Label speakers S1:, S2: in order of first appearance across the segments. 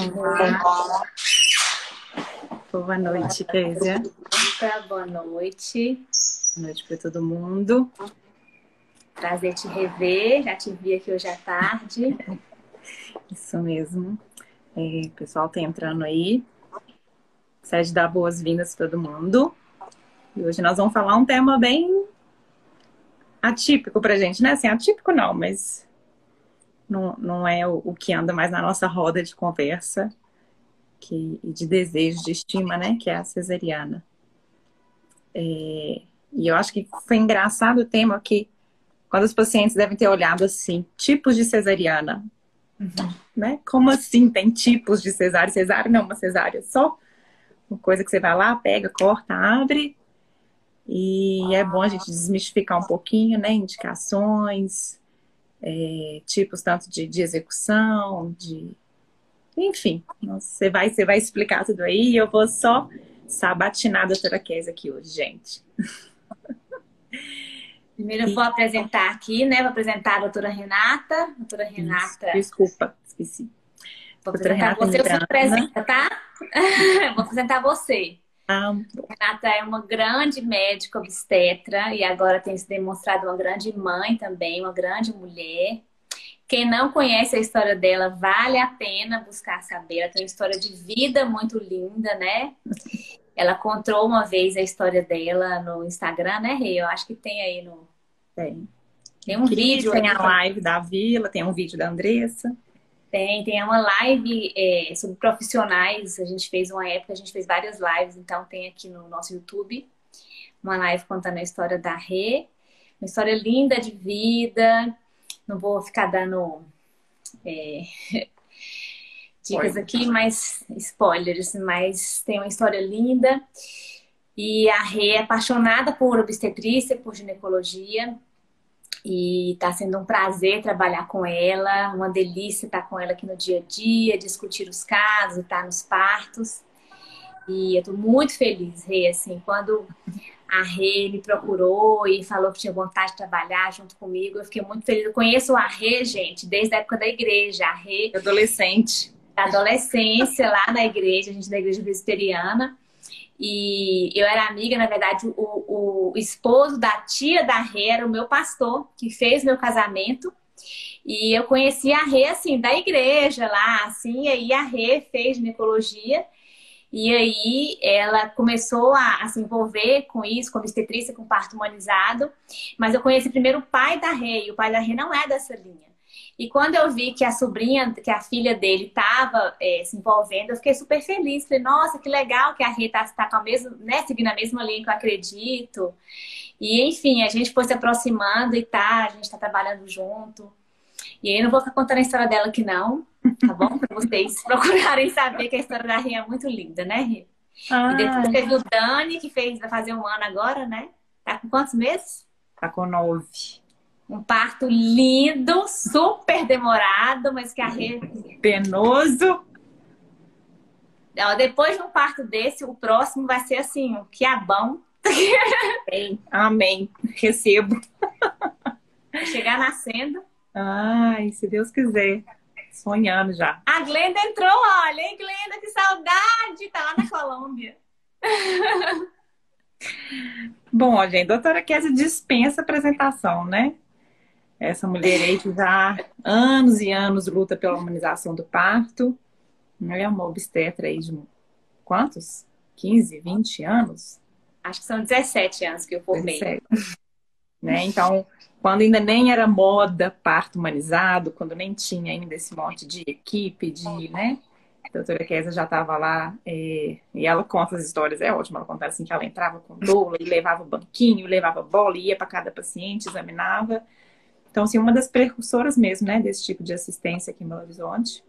S1: Olá. Boa noite, Kézia.
S2: Boa noite.
S1: Boa noite para todo mundo.
S2: Prazer te rever. Já te vi aqui hoje à tarde.
S1: Isso mesmo. É, o pessoal tá entrando aí. Sede dar boas-vindas a todo mundo. E hoje nós vamos falar um tema bem atípico pra gente, né? Assim, atípico não, mas não, não é o, o que anda mais na nossa roda de conversa que, de desejo, de estima, né? Que é a cesariana. É, e eu acho que foi engraçado o tema que quando os pacientes devem ter olhado assim, tipos de cesariana. Uhum. Né? Como assim tem tipos de cesárea? Cesárea não é uma cesárea só. Uma coisa que você vai lá, pega, corta, abre. E é bom a gente desmistificar um pouquinho, né? Indicações, é, tipos tanto de, de execução, de. Enfim, você vai, você vai explicar tudo aí e eu vou só sabatinar a doutora Kézia aqui hoje, gente.
S2: Primeiro eu vou apresentar aqui, né? Vou apresentar a doutora Renata. Doutora Renata.
S1: Isso, desculpa, esqueci.
S2: Vou doutora apresentar Renata você, você apresenta, tá? vou apresentar você. Ah, Renata é uma grande médica obstetra e agora tem se demonstrado uma grande mãe também, uma grande mulher. Quem não conhece a história dela, vale a pena buscar saber. Ela tem uma história de vida muito linda, né? Ela contou uma vez a história dela no Instagram, né, Rei? Eu acho que tem aí no.
S1: Tem. Tem um vídeo. Tem a live da Vila, tem um vídeo da Andressa.
S2: Tem, tem uma live é, sobre profissionais. A gente fez uma época, a gente fez várias lives, então tem aqui no nosso YouTube uma live contando a história da Rê. Uma história linda de vida. Não vou ficar dando é, dicas aqui, mas spoilers, mas tem uma história linda. E a Rê é apaixonada por obstetrícia, por ginecologia. E está sendo um prazer trabalhar com ela, uma delícia estar com ela aqui no dia a dia, discutir os casos, estar nos partos. E eu estou muito feliz, Rê, assim, quando a Rê me procurou e falou que tinha vontade de trabalhar junto comigo, eu fiquei muito feliz. Eu conheço a Rê, gente, desde a época da igreja. A Rê...
S1: Adolescente.
S2: Da adolescência, lá na igreja, a gente da igreja presbiteriana. E eu era amiga, na verdade, o, o esposo da tia da Rê era o meu pastor, que fez meu casamento. E eu conheci a Rê, assim, da igreja lá, assim, e aí a Rê fez ginecologia. E aí ela começou a, a, se envolver com isso, com obstetrícia, com parto humanizado. Mas eu conheci primeiro o pai da Rê, e o pai da Rê não é dessa linha. E quando eu vi que a sobrinha, que a filha dele estava é, se envolvendo, eu fiquei super feliz. Falei, nossa, que legal que a Rita está tá com a mesma, né, seguindo a mesma linha que eu acredito. E enfim, a gente foi se aproximando e tá, a gente está trabalhando junto. E aí não vou ficar contando a história dela aqui não, tá bom? Para vocês procurarem saber que a história da Rita é muito linda, né, Rita? Ah. E depois teve o Dani, que fez, vai fazer um ano agora, né? Tá com quantos meses?
S1: Tá com nove.
S2: Um parto lindo, super demorado, mas que a rede.
S1: Penoso.
S2: Depois de um parto desse, o próximo vai ser assim, o quiabão.
S1: Amém. Amém. Recebo.
S2: Vai chegar nascendo.
S1: Ai, se Deus quiser. Sonhando já.
S2: A Glenda entrou, olha, hein, Glenda, que saudade! Tá lá na Colômbia.
S1: Bom, gente, doutora Kézia dispensa apresentação, né? Essa mulher aí que já há anos e anos luta pela humanização do parto. É uma obstetra aí de quantos? 15, 20 anos?
S2: Acho que são 17 anos que eu formei. 17.
S1: Né? Então, quando ainda nem era moda parto humanizado, quando nem tinha ainda esse monte de equipe, de, né? A doutora Kézia já estava lá é, e ela conta as histórias, é ótimo, ela conta assim que ela entrava com doula e levava banquinho, levava bola, ia para cada paciente, examinava. Então, assim, uma das precursoras mesmo, né, desse tipo de assistência aqui em Belo Horizonte.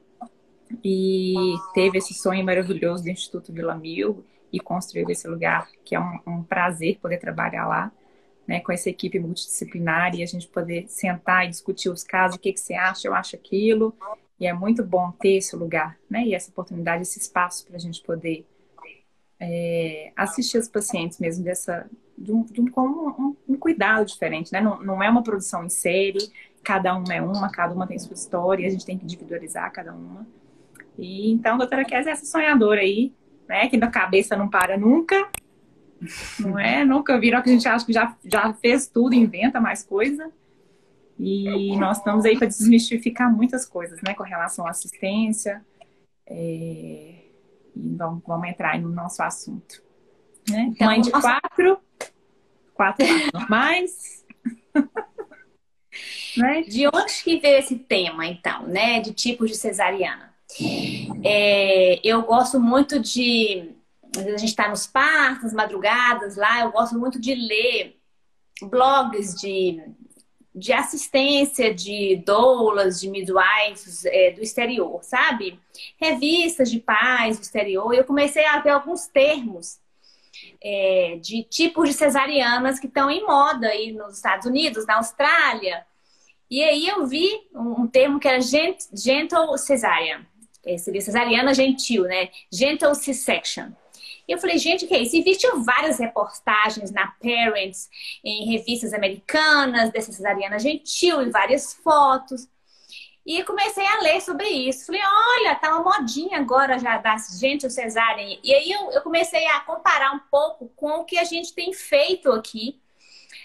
S1: E teve esse sonho maravilhoso do Instituto Vila Mil e construiu esse lugar, que é um, um prazer poder trabalhar lá, né, com essa equipe multidisciplinar e a gente poder sentar e discutir os casos, o que, que você acha, eu acho aquilo. E é muito bom ter esse lugar, né, e essa oportunidade, esse espaço para a gente poder é, assistir os pacientes mesmo dessa, de um, de um, com um, um, cuidado diferente, né? Não, não é uma produção em série, cada uma é uma, cada uma tem sua história, a gente tem que individualizar cada uma. E então, doutora Kézia é essa sonhadora aí, né? Que da cabeça não para nunca. Não é? Nunca viram que a gente acha que já, já fez tudo, inventa mais coisa. E nós estamos aí para desmistificar muitas coisas, né? Com relação à assistência. É... E vamos, vamos entrar aí no nosso assunto. Né? Então, Mãe de quatro, quatro normais.
S2: né? De onde que veio esse tema, então, né? De tipos de cesariana? É, eu gosto muito de. A gente está nos nas madrugadas lá, eu gosto muito de ler blogs de, de assistência de doulas, de midwives é, do exterior, sabe? Revistas de pais do exterior. E eu comecei a ver alguns termos é, de tipos de cesarianas que estão em moda aí nos Estados Unidos, na Austrália. E aí eu vi um, um termo que era gentle cesárea é, seria cesariana gentil, né? Gentle C-section. Eu falei, gente, o que é isso? Existiam várias reportagens na Parents, em revistas americanas, dessa cesariana gentil, e várias fotos. E comecei a ler sobre isso. Falei, olha, tá uma modinha agora já da gentil cesárea. E aí eu, eu comecei a comparar um pouco com o que a gente tem feito aqui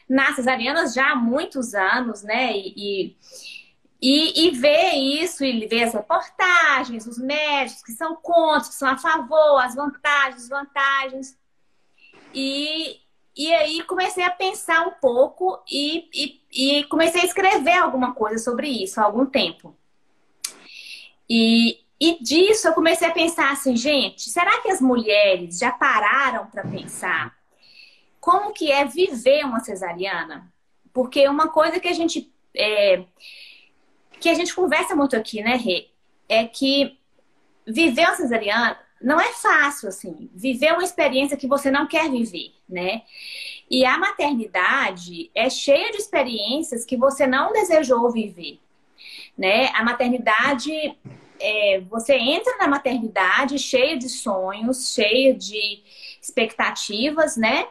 S2: nas cesarianas já há muitos anos, né? E, e e, e ver isso, e ver as reportagens, os médicos que são contra, que são a favor, as vantagens, desvantagens. E, e aí comecei a pensar um pouco e, e, e, comecei a escrever alguma coisa sobre isso há algum tempo. E, e disso eu comecei a pensar assim, gente, será que as mulheres já pararam para pensar como que é viver uma cesariana? Porque uma coisa que a gente é, que a gente conversa muito aqui, né, Rê? É que viver uma cesariana não é fácil, assim. Viver uma experiência que você não quer viver, né? E a maternidade é cheia de experiências que você não desejou viver, né? A maternidade, é, você entra na maternidade cheia de sonhos, cheia de expectativas, né?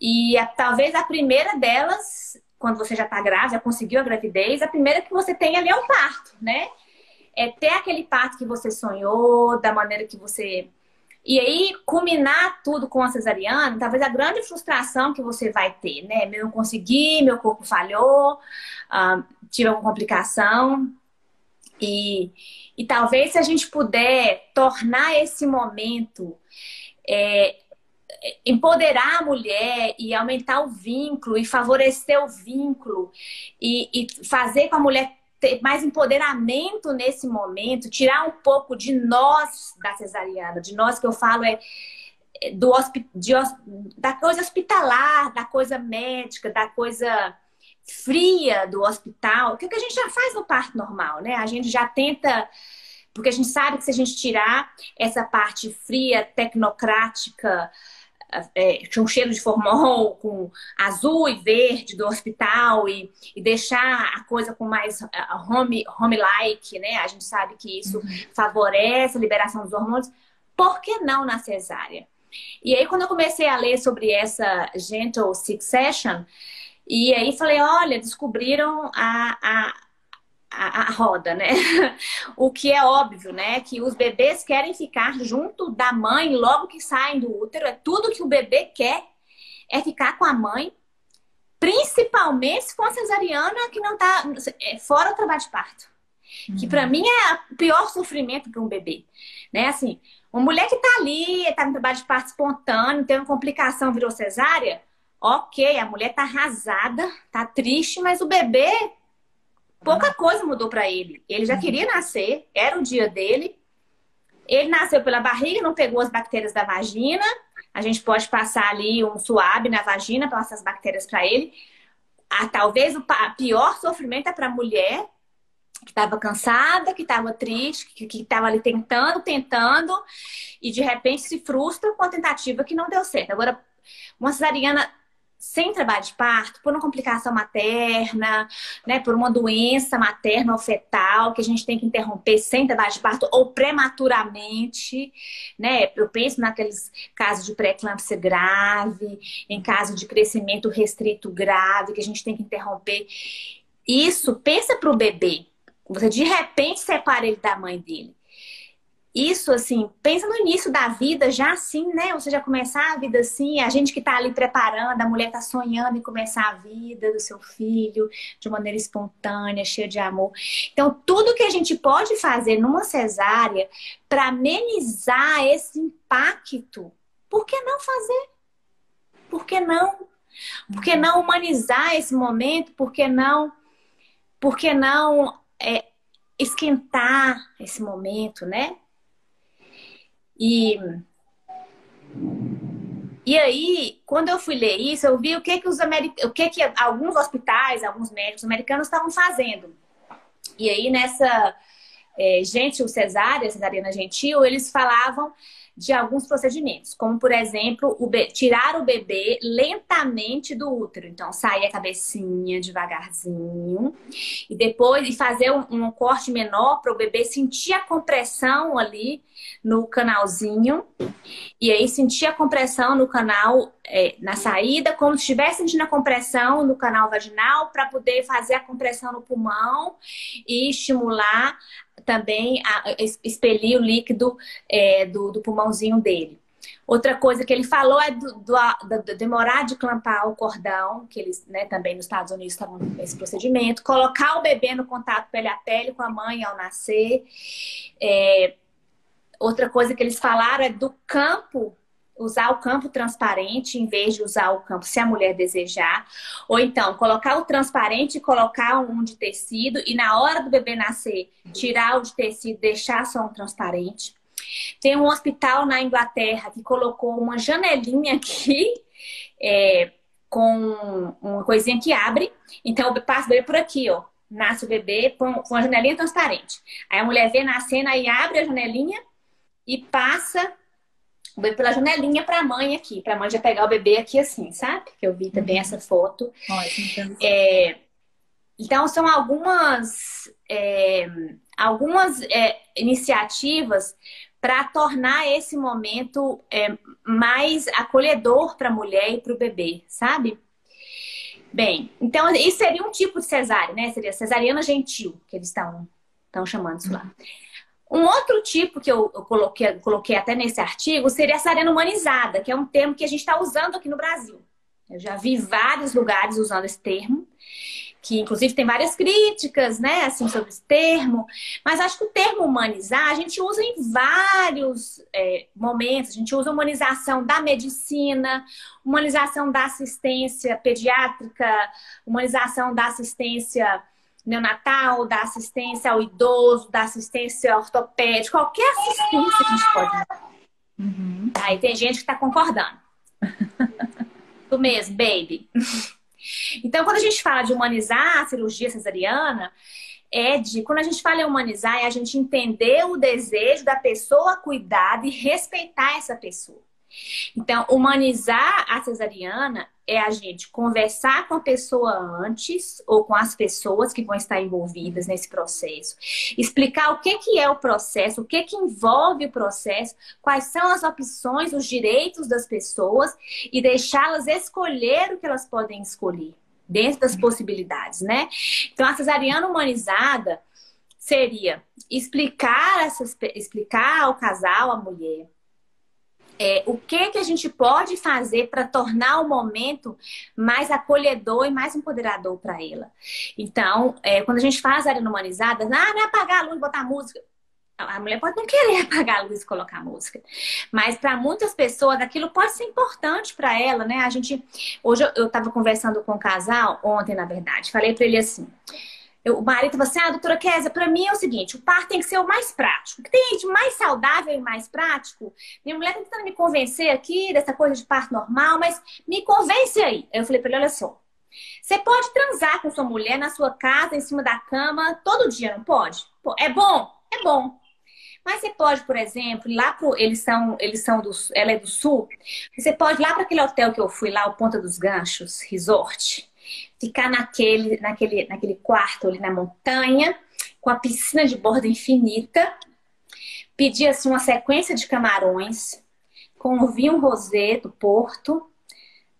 S2: E a, talvez a primeira delas quando você já está grávida, já conseguiu a gravidez, a primeira que você tem ali é o parto, né? É ter aquele parto que você sonhou, da maneira que você. E aí, culminar tudo com a cesariana, talvez a grande frustração que você vai ter, né? Eu não consegui, meu corpo falhou, uh, tive alguma complicação. E, e talvez se a gente puder tornar esse momento é, empoderar a mulher e aumentar o vínculo e favorecer o vínculo e, e fazer com a mulher ter mais empoderamento nesse momento, tirar um pouco de nós da cesariana, de nós que eu falo é, é do de, da coisa hospitalar, da coisa médica, da coisa fria do hospital, que é o que a gente já faz no parto normal, né? A gente já tenta porque a gente sabe que se a gente tirar essa parte fria, tecnocrática, é, tinha um cheiro de formol com azul e verde do hospital e, e deixar a coisa com mais uh, home, home-like, né? A gente sabe que isso uhum. favorece a liberação dos hormônios. Por que não na cesárea? E aí, quando eu comecei a ler sobre essa gentle succession, e aí falei, olha, descobriram a, a a, a, roda, né? O que é óbvio, né? Que os bebês querem ficar junto da mãe logo que saem do útero. É tudo que o bebê quer é ficar com a mãe, principalmente se for cesariana que não tá é, fora o trabalho de parto. Uhum. Que para mim é o pior sofrimento para um bebê, né? Assim, uma mulher que tá ali, tá no trabalho de parto espontâneo, tem uma complicação, virou cesárea, ok, a mulher tá arrasada, tá triste, mas o bebê Pouca coisa mudou para ele. Ele já queria nascer, era o dia dele. Ele nasceu pela barriga, não pegou as bactérias da vagina. A gente pode passar ali um suave na vagina para passar as bactérias para ele. Ah, talvez o pior sofrimento é para a mulher que estava cansada, que estava triste, que estava ali tentando, tentando, e de repente se frustra com a tentativa que não deu certo. Agora, uma cesariana sem trabalho de parto, por uma complicação materna, né, por uma doença materna ou fetal que a gente tem que interromper sem trabalho de parto ou prematuramente, né? Eu penso naqueles casos de pré-eclâmpsia grave, em caso de crescimento restrito grave que a gente tem que interromper. Isso, pensa para o bebê. Você de repente separa ele da mãe dele. Isso, assim, pensa no início da vida, já assim, né? Você já começar a vida assim, a gente que tá ali preparando, a mulher tá sonhando em começar a vida do seu filho de maneira espontânea, cheia de amor. Então, tudo que a gente pode fazer numa cesárea para amenizar esse impacto, por que não fazer? Por que não? Por que não humanizar esse momento? Por que não? Por que não é, esquentar esse momento, né? E, e aí, quando eu fui ler isso, eu vi o que que os o que que alguns hospitais, alguns médicos americanos estavam fazendo. E aí, nessa é, Gentil Cesárea, Cesariana Gentil, eles falavam de alguns procedimentos, como por exemplo, o tirar o bebê lentamente do útero. Então, sair a cabecinha devagarzinho e depois e fazer um, um corte menor para o bebê sentir a compressão ali no canalzinho e aí sentir a compressão no canal é, na saída, como se estivesse sentindo a compressão no canal vaginal para poder fazer a compressão no pulmão e estimular também a, expelir o líquido é, do, do, pulmãozinho dele. Outra coisa que ele falou é do, do, do demorar de clampar o cordão, que eles né, também nos Estados Unidos estavam nesse procedimento, colocar o bebê no contato pele a pele com a mãe ao nascer. É, outra coisa que eles falaram é do campo usar o campo transparente em vez de usar o campo se a mulher desejar. Ou então, colocar o transparente e colocar um de tecido e na hora do bebê nascer, tirar o de tecido, deixar só um transparente. Tem um hospital na Inglaterra que colocou uma janelinha aqui é, com uma coisinha que abre. Então, passa o bebê por aqui, ó. Nasce o bebê com uma janelinha transparente. Aí a mulher vê nascendo, aí abre a janelinha e passa o bebê pela janelinha para a mãe aqui, para a mãe já pegar o bebê aqui assim, sabe? Que eu vi também uhum. essa foto. Ótimo, é, então são algumas é, algumas é, iniciativas para tornar esse momento é, mais acolhedor para a mulher e para o bebê, sabe? Bem, então isso seria um tipo de cesárea, né? Seria cesariana gentil, que eles estão chamando isso lá. Uhum. Um outro tipo que eu, coloquei, coloquei até nesse artigo seria a cesariana humanizada, que é um termo que a gente está usando aqui no Brasil. Eu já vi vários lugares usando esse termo, que inclusive tem várias críticas, né, assim, sobre esse termo. Mas acho que o termo humanizar a gente usa em vários é, momentos. A gente usa humanização da medicina, humanização da assistência pediátrica, humanização da assistência neonatal, da assistência ao idoso, da assistência ortopédica, qualquer assistência que a gente pode dar. Uhum. Aí tem gente que está concordando. Tu mesmo, baby. Então, quando a gente fala de humanizar a cirurgia cesariana, é de, quando a gente fala em humanizar, é a gente entender o desejo da pessoa cuidar e respeitar essa pessoa. Então, humanizar a cesariana é a gente conversar com a pessoa antes ou com as pessoas que vão estar envolvidas nesse processo, explicar o que, que é o processo, o que, que envolve o processo, quais são as opções, os direitos das pessoas e deixá-las escolher o que elas podem escolher dentro das possibilidades, né? Então, a cesariana humanizada seria explicar, essas, explicar ao casal, à mulher, é, o que, que a gente pode fazer para tornar o momento mais acolhedor e mais empoderador para ela. Então, é, quando a gente faz a área humanizada, ah, não é apagar a luz, botar música. A mulher pode não querer apagar a luz e colocar música. Mas para muitas pessoas aquilo pode ser importante para ela, né? A gente hoje eu estava conversando com um casal ontem, na verdade. Falei para ele assim: eu, o marido falou assim: ah, doutora Kézia, para mim é o seguinte: o parto tem que ser o mais prático. O que tem de mais saudável e mais prático? Minha mulher tá tentando me convencer aqui dessa coisa de parto normal, mas me convence. Aí eu falei para ele: olha só. Você pode transar com sua mulher na sua casa, em cima da cama, todo dia, não pode? Pô, é bom? É bom. Mas você pode, por exemplo, lá pro. Eles são, eles são do. Ela é do sul. Você pode ir lá para aquele hotel que eu fui lá, o Ponta dos Ganchos, Resort ficar naquele, naquele, naquele quarto ali na montanha, com a piscina de borda infinita, pedir assim uma sequência de camarões, com o vinho rosé do Porto,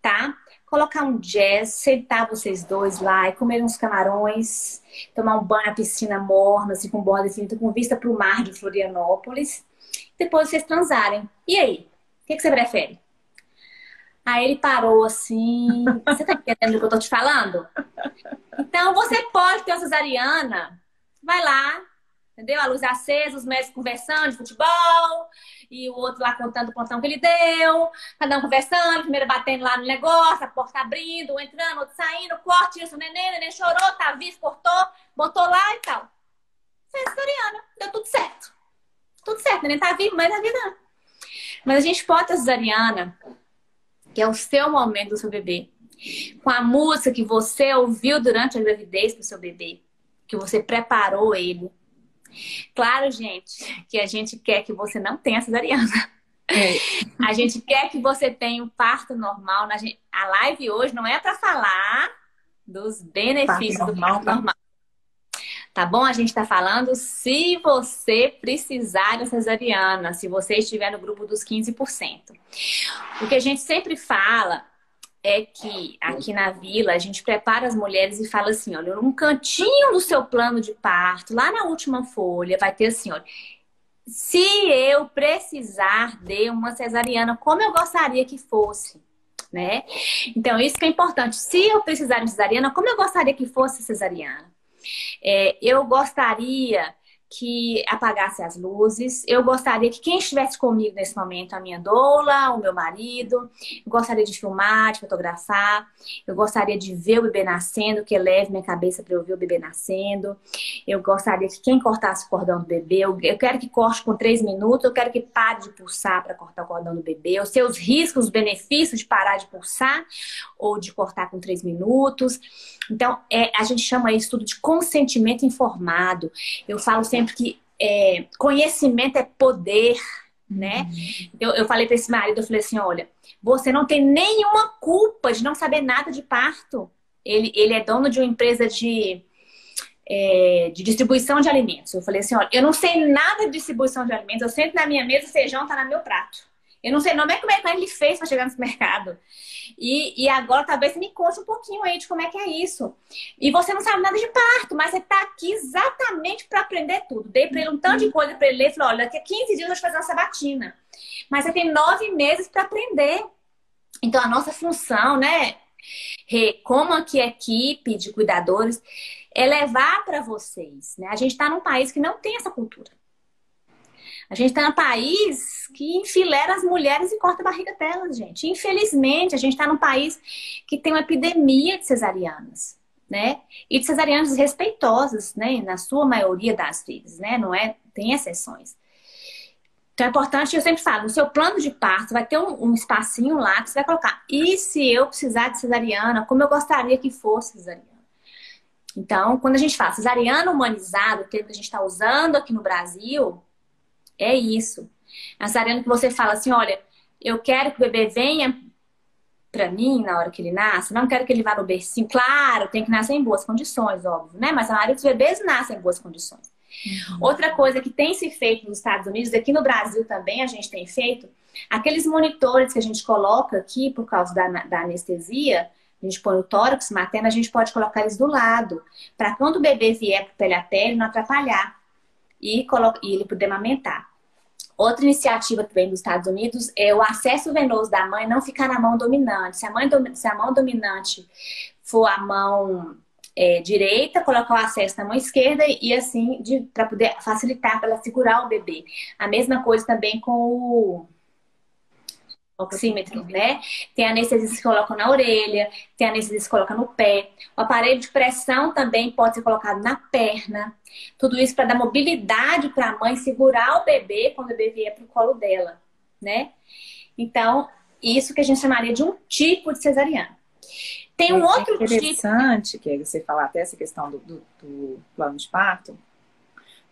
S2: tá? Colocar um jazz, sentar vocês dois lá e comer uns camarões, tomar um banho na piscina morna, assim, com borda infinita, com vista para o mar de Florianópolis. depois vocês transarem. E aí? O que, que você prefere? Aí ele parou assim. Você tá entendendo o que eu tô te falando? Então você pode ter uma cesariana. Vai lá, entendeu? A luz acesa, os médicos conversando de futebol, e o outro lá contando o plantão que ele deu, cada um conversando, primeiro batendo lá no negócio, a porta abrindo, um entrando, outro saindo, corte isso, neném, neném chorou, tá vivo, cortou, botou lá e tal. Fez cesariana, deu tudo certo. Tudo certo, neném tá vivo, mas a vida. Mas a gente pode ter cesariana que é o seu momento do seu bebê. Com a música que você ouviu durante a gravidez para o seu bebê, que você preparou ele. Claro, gente, que a gente quer que você não tenha cesariana. É. A gente quer que você tenha um parto normal. A live hoje não é para falar dos benefícios normal, do parto normal. Tá bom? A gente está falando se você precisar de cesariana, se você estiver no grupo dos 15%. O que a gente sempre fala é que aqui na vila a gente prepara as mulheres e fala assim: olha, num cantinho do seu plano de parto, lá na última folha, vai ter assim: olha, se eu precisar de uma cesariana, como eu gostaria que fosse. Né? Então, isso que é importante. Se eu precisar de cesariana, como eu gostaria que fosse cesariana? É, eu gostaria que apagasse as luzes. Eu gostaria que quem estivesse comigo nesse momento, a minha doula, o meu marido, eu gostaria de filmar, de fotografar. Eu gostaria de ver o bebê nascendo, que eleve minha cabeça para eu ver o bebê nascendo. Eu gostaria que quem cortasse o cordão do bebê, eu, eu quero que corte com três minutos, eu quero que pare de pulsar para cortar o cordão do bebê. Os seus riscos, os benefícios de parar de pulsar ou de cortar com três minutos. Então, é, a gente chama isso tudo de consentimento informado. Eu falo sempre que é, conhecimento é poder, né? Uhum. Eu, eu falei para esse marido, eu falei assim, olha, você não tem nenhuma culpa de não saber nada de parto. Ele, ele é dono de uma empresa de, é, de distribuição de alimentos. Eu falei assim, olha, eu não sei nada de distribuição de alimentos, eu sento na minha mesa, o feijão tá no meu prato. Eu não sei não é como é que ele fez para chegar nesse mercado. E, e agora talvez você me conte um pouquinho aí de como é que é isso. E você não sabe nada de parto, mas você está aqui exatamente para aprender tudo. Dei para ele um tanto de coisa para ele ler. Falei, olha, daqui a 15 dias eu vou te fazer uma sabatina. Mas você tem nove meses para aprender. Então a nossa função, né, como aqui equipe de cuidadores, é levar para vocês. Né? A gente está num país que não tem essa cultura. A gente está num país que enfilera as mulheres e corta a barriga delas, gente. Infelizmente, a gente está num país que tem uma epidemia de cesarianas, né? E de cesarianas respeitosas, né? Na sua maioria das vezes, né? Não é? Tem exceções. Então é importante, eu sempre falo, no seu plano de parto vai ter um, um, espacinho lá que você vai colocar. E se eu precisar de cesariana, como eu gostaria que fosse cesariana? Então, quando a gente fala cesariana humanizada, o termo que a gente está usando aqui no Brasil, é isso. Cesariana que você fala assim, olha, eu quero que o bebê venha para mim na hora que ele nasce, não quero que ele vá no bercinho. Claro, tem que nascer em boas condições, óbvio, né? Mas a maioria dos bebês nascem em boas condições. Uhum. Outra coisa que tem se feito nos Estados Unidos, aqui no Brasil também a gente tem feito, aqueles monitores que a gente coloca aqui por causa da, da anestesia, a gente põe o tórax materno, a gente pode colocar eles do lado, para quando o bebê vier para pele a pele, não atrapalhar e, e ele poder amamentar. Outra iniciativa vem dos Estados Unidos é o acesso venoso da mãe não ficar na mão dominante. Se a, mãe, se a mão dominante for a mão é, direita, colocar o acesso na mão esquerda e assim para poder facilitar para ela segurar o bebê. A mesma coisa também com o oxímetro, né? Tem anestesia que se coloca na orelha, tem anestesia que se coloca no pé. O aparelho de pressão também pode ser colocado na perna. Tudo isso para dar mobilidade para a mãe segurar o bebê quando o bebê vier para o colo dela, né? Então, isso que a gente chamaria de um tipo de cesariana. Tem um é outro
S1: tipo interessante tipo... que é você falar até essa questão do, do, do plano de parto,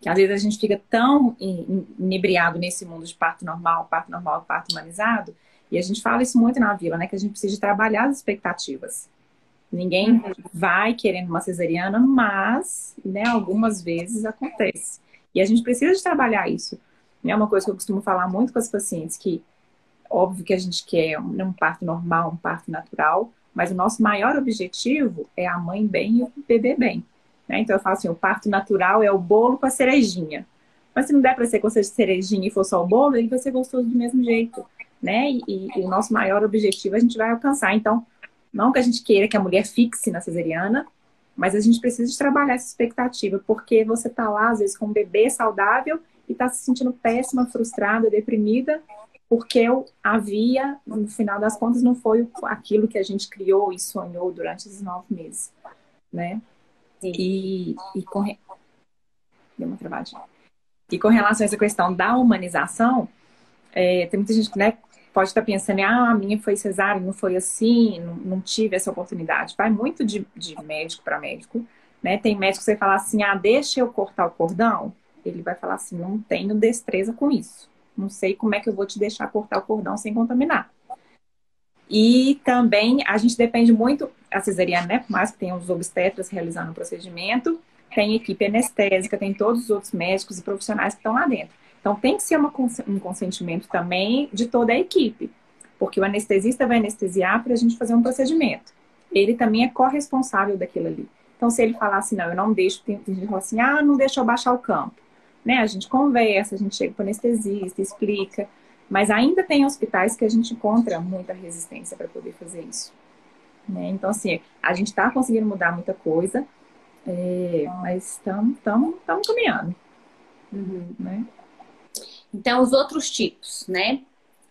S1: que às vezes a gente fica tão inebriado nesse mundo de parto normal, parto normal, parto humanizado, e a gente fala isso muito na vila, né? Que a gente precisa trabalhar as expectativas. Ninguém uhum. vai querendo uma cesariana, mas, né, algumas vezes acontece. E a gente precisa de trabalhar isso. É uma coisa que eu costumo falar muito com as pacientes, que óbvio que a gente quer um, um parto normal, um parto natural, mas o nosso maior objetivo é a mãe bem e o bebê bem. Né? Então eu falo assim, o parto natural é o bolo com a cerejinha. Mas se não der para ser com cerejinha e for só o bolo, ele vai ser gostoso do mesmo jeito, né? E, e, o nosso maior objetivo a gente vai alcançar. Então, não que a gente queira que a mulher fixe na cesariana, mas a gente precisa de trabalhar essa expectativa, porque você tá lá, às vezes, com um bebê saudável e tá se sentindo péssima, frustrada, deprimida, porque eu havia, no final das contas, não foi aquilo que a gente criou e sonhou durante esses nove meses, né? E, e com... Deu uma travadinha. E com relação a essa questão da humanização, é, tem muita gente que né, pode estar pensando, ah, a minha foi cesárea, não foi assim, não, não tive essa oportunidade. Vai muito de, de médico para médico, né? Tem médico que você fala assim, ah, deixa eu cortar o cordão. Ele vai falar assim, não tenho destreza com isso. Não sei como é que eu vou te deixar cortar o cordão sem contaminar. E também a gente depende muito, a cesariana, né? Por mais que tenha os obstetras realizando o procedimento, tem equipe anestésica, tem todos os outros médicos e profissionais que estão lá dentro. Então tem que ser uma, um consentimento também de toda a equipe, porque o anestesista vai anestesiar para a gente fazer um procedimento. Ele também é corresponsável daquilo ali. Então se ele falar assim, não, eu não deixo, tem gente que fala assim, ah, não deixa eu baixar o campo. Né? A gente conversa, a gente chega para o anestesista, explica. Mas ainda tem hospitais que a gente encontra muita resistência para poder fazer isso. Né? Então, assim, a gente está conseguindo mudar muita coisa, é, mas estamos caminhando.
S2: Uhum. Né? Então, os outros tipos, né?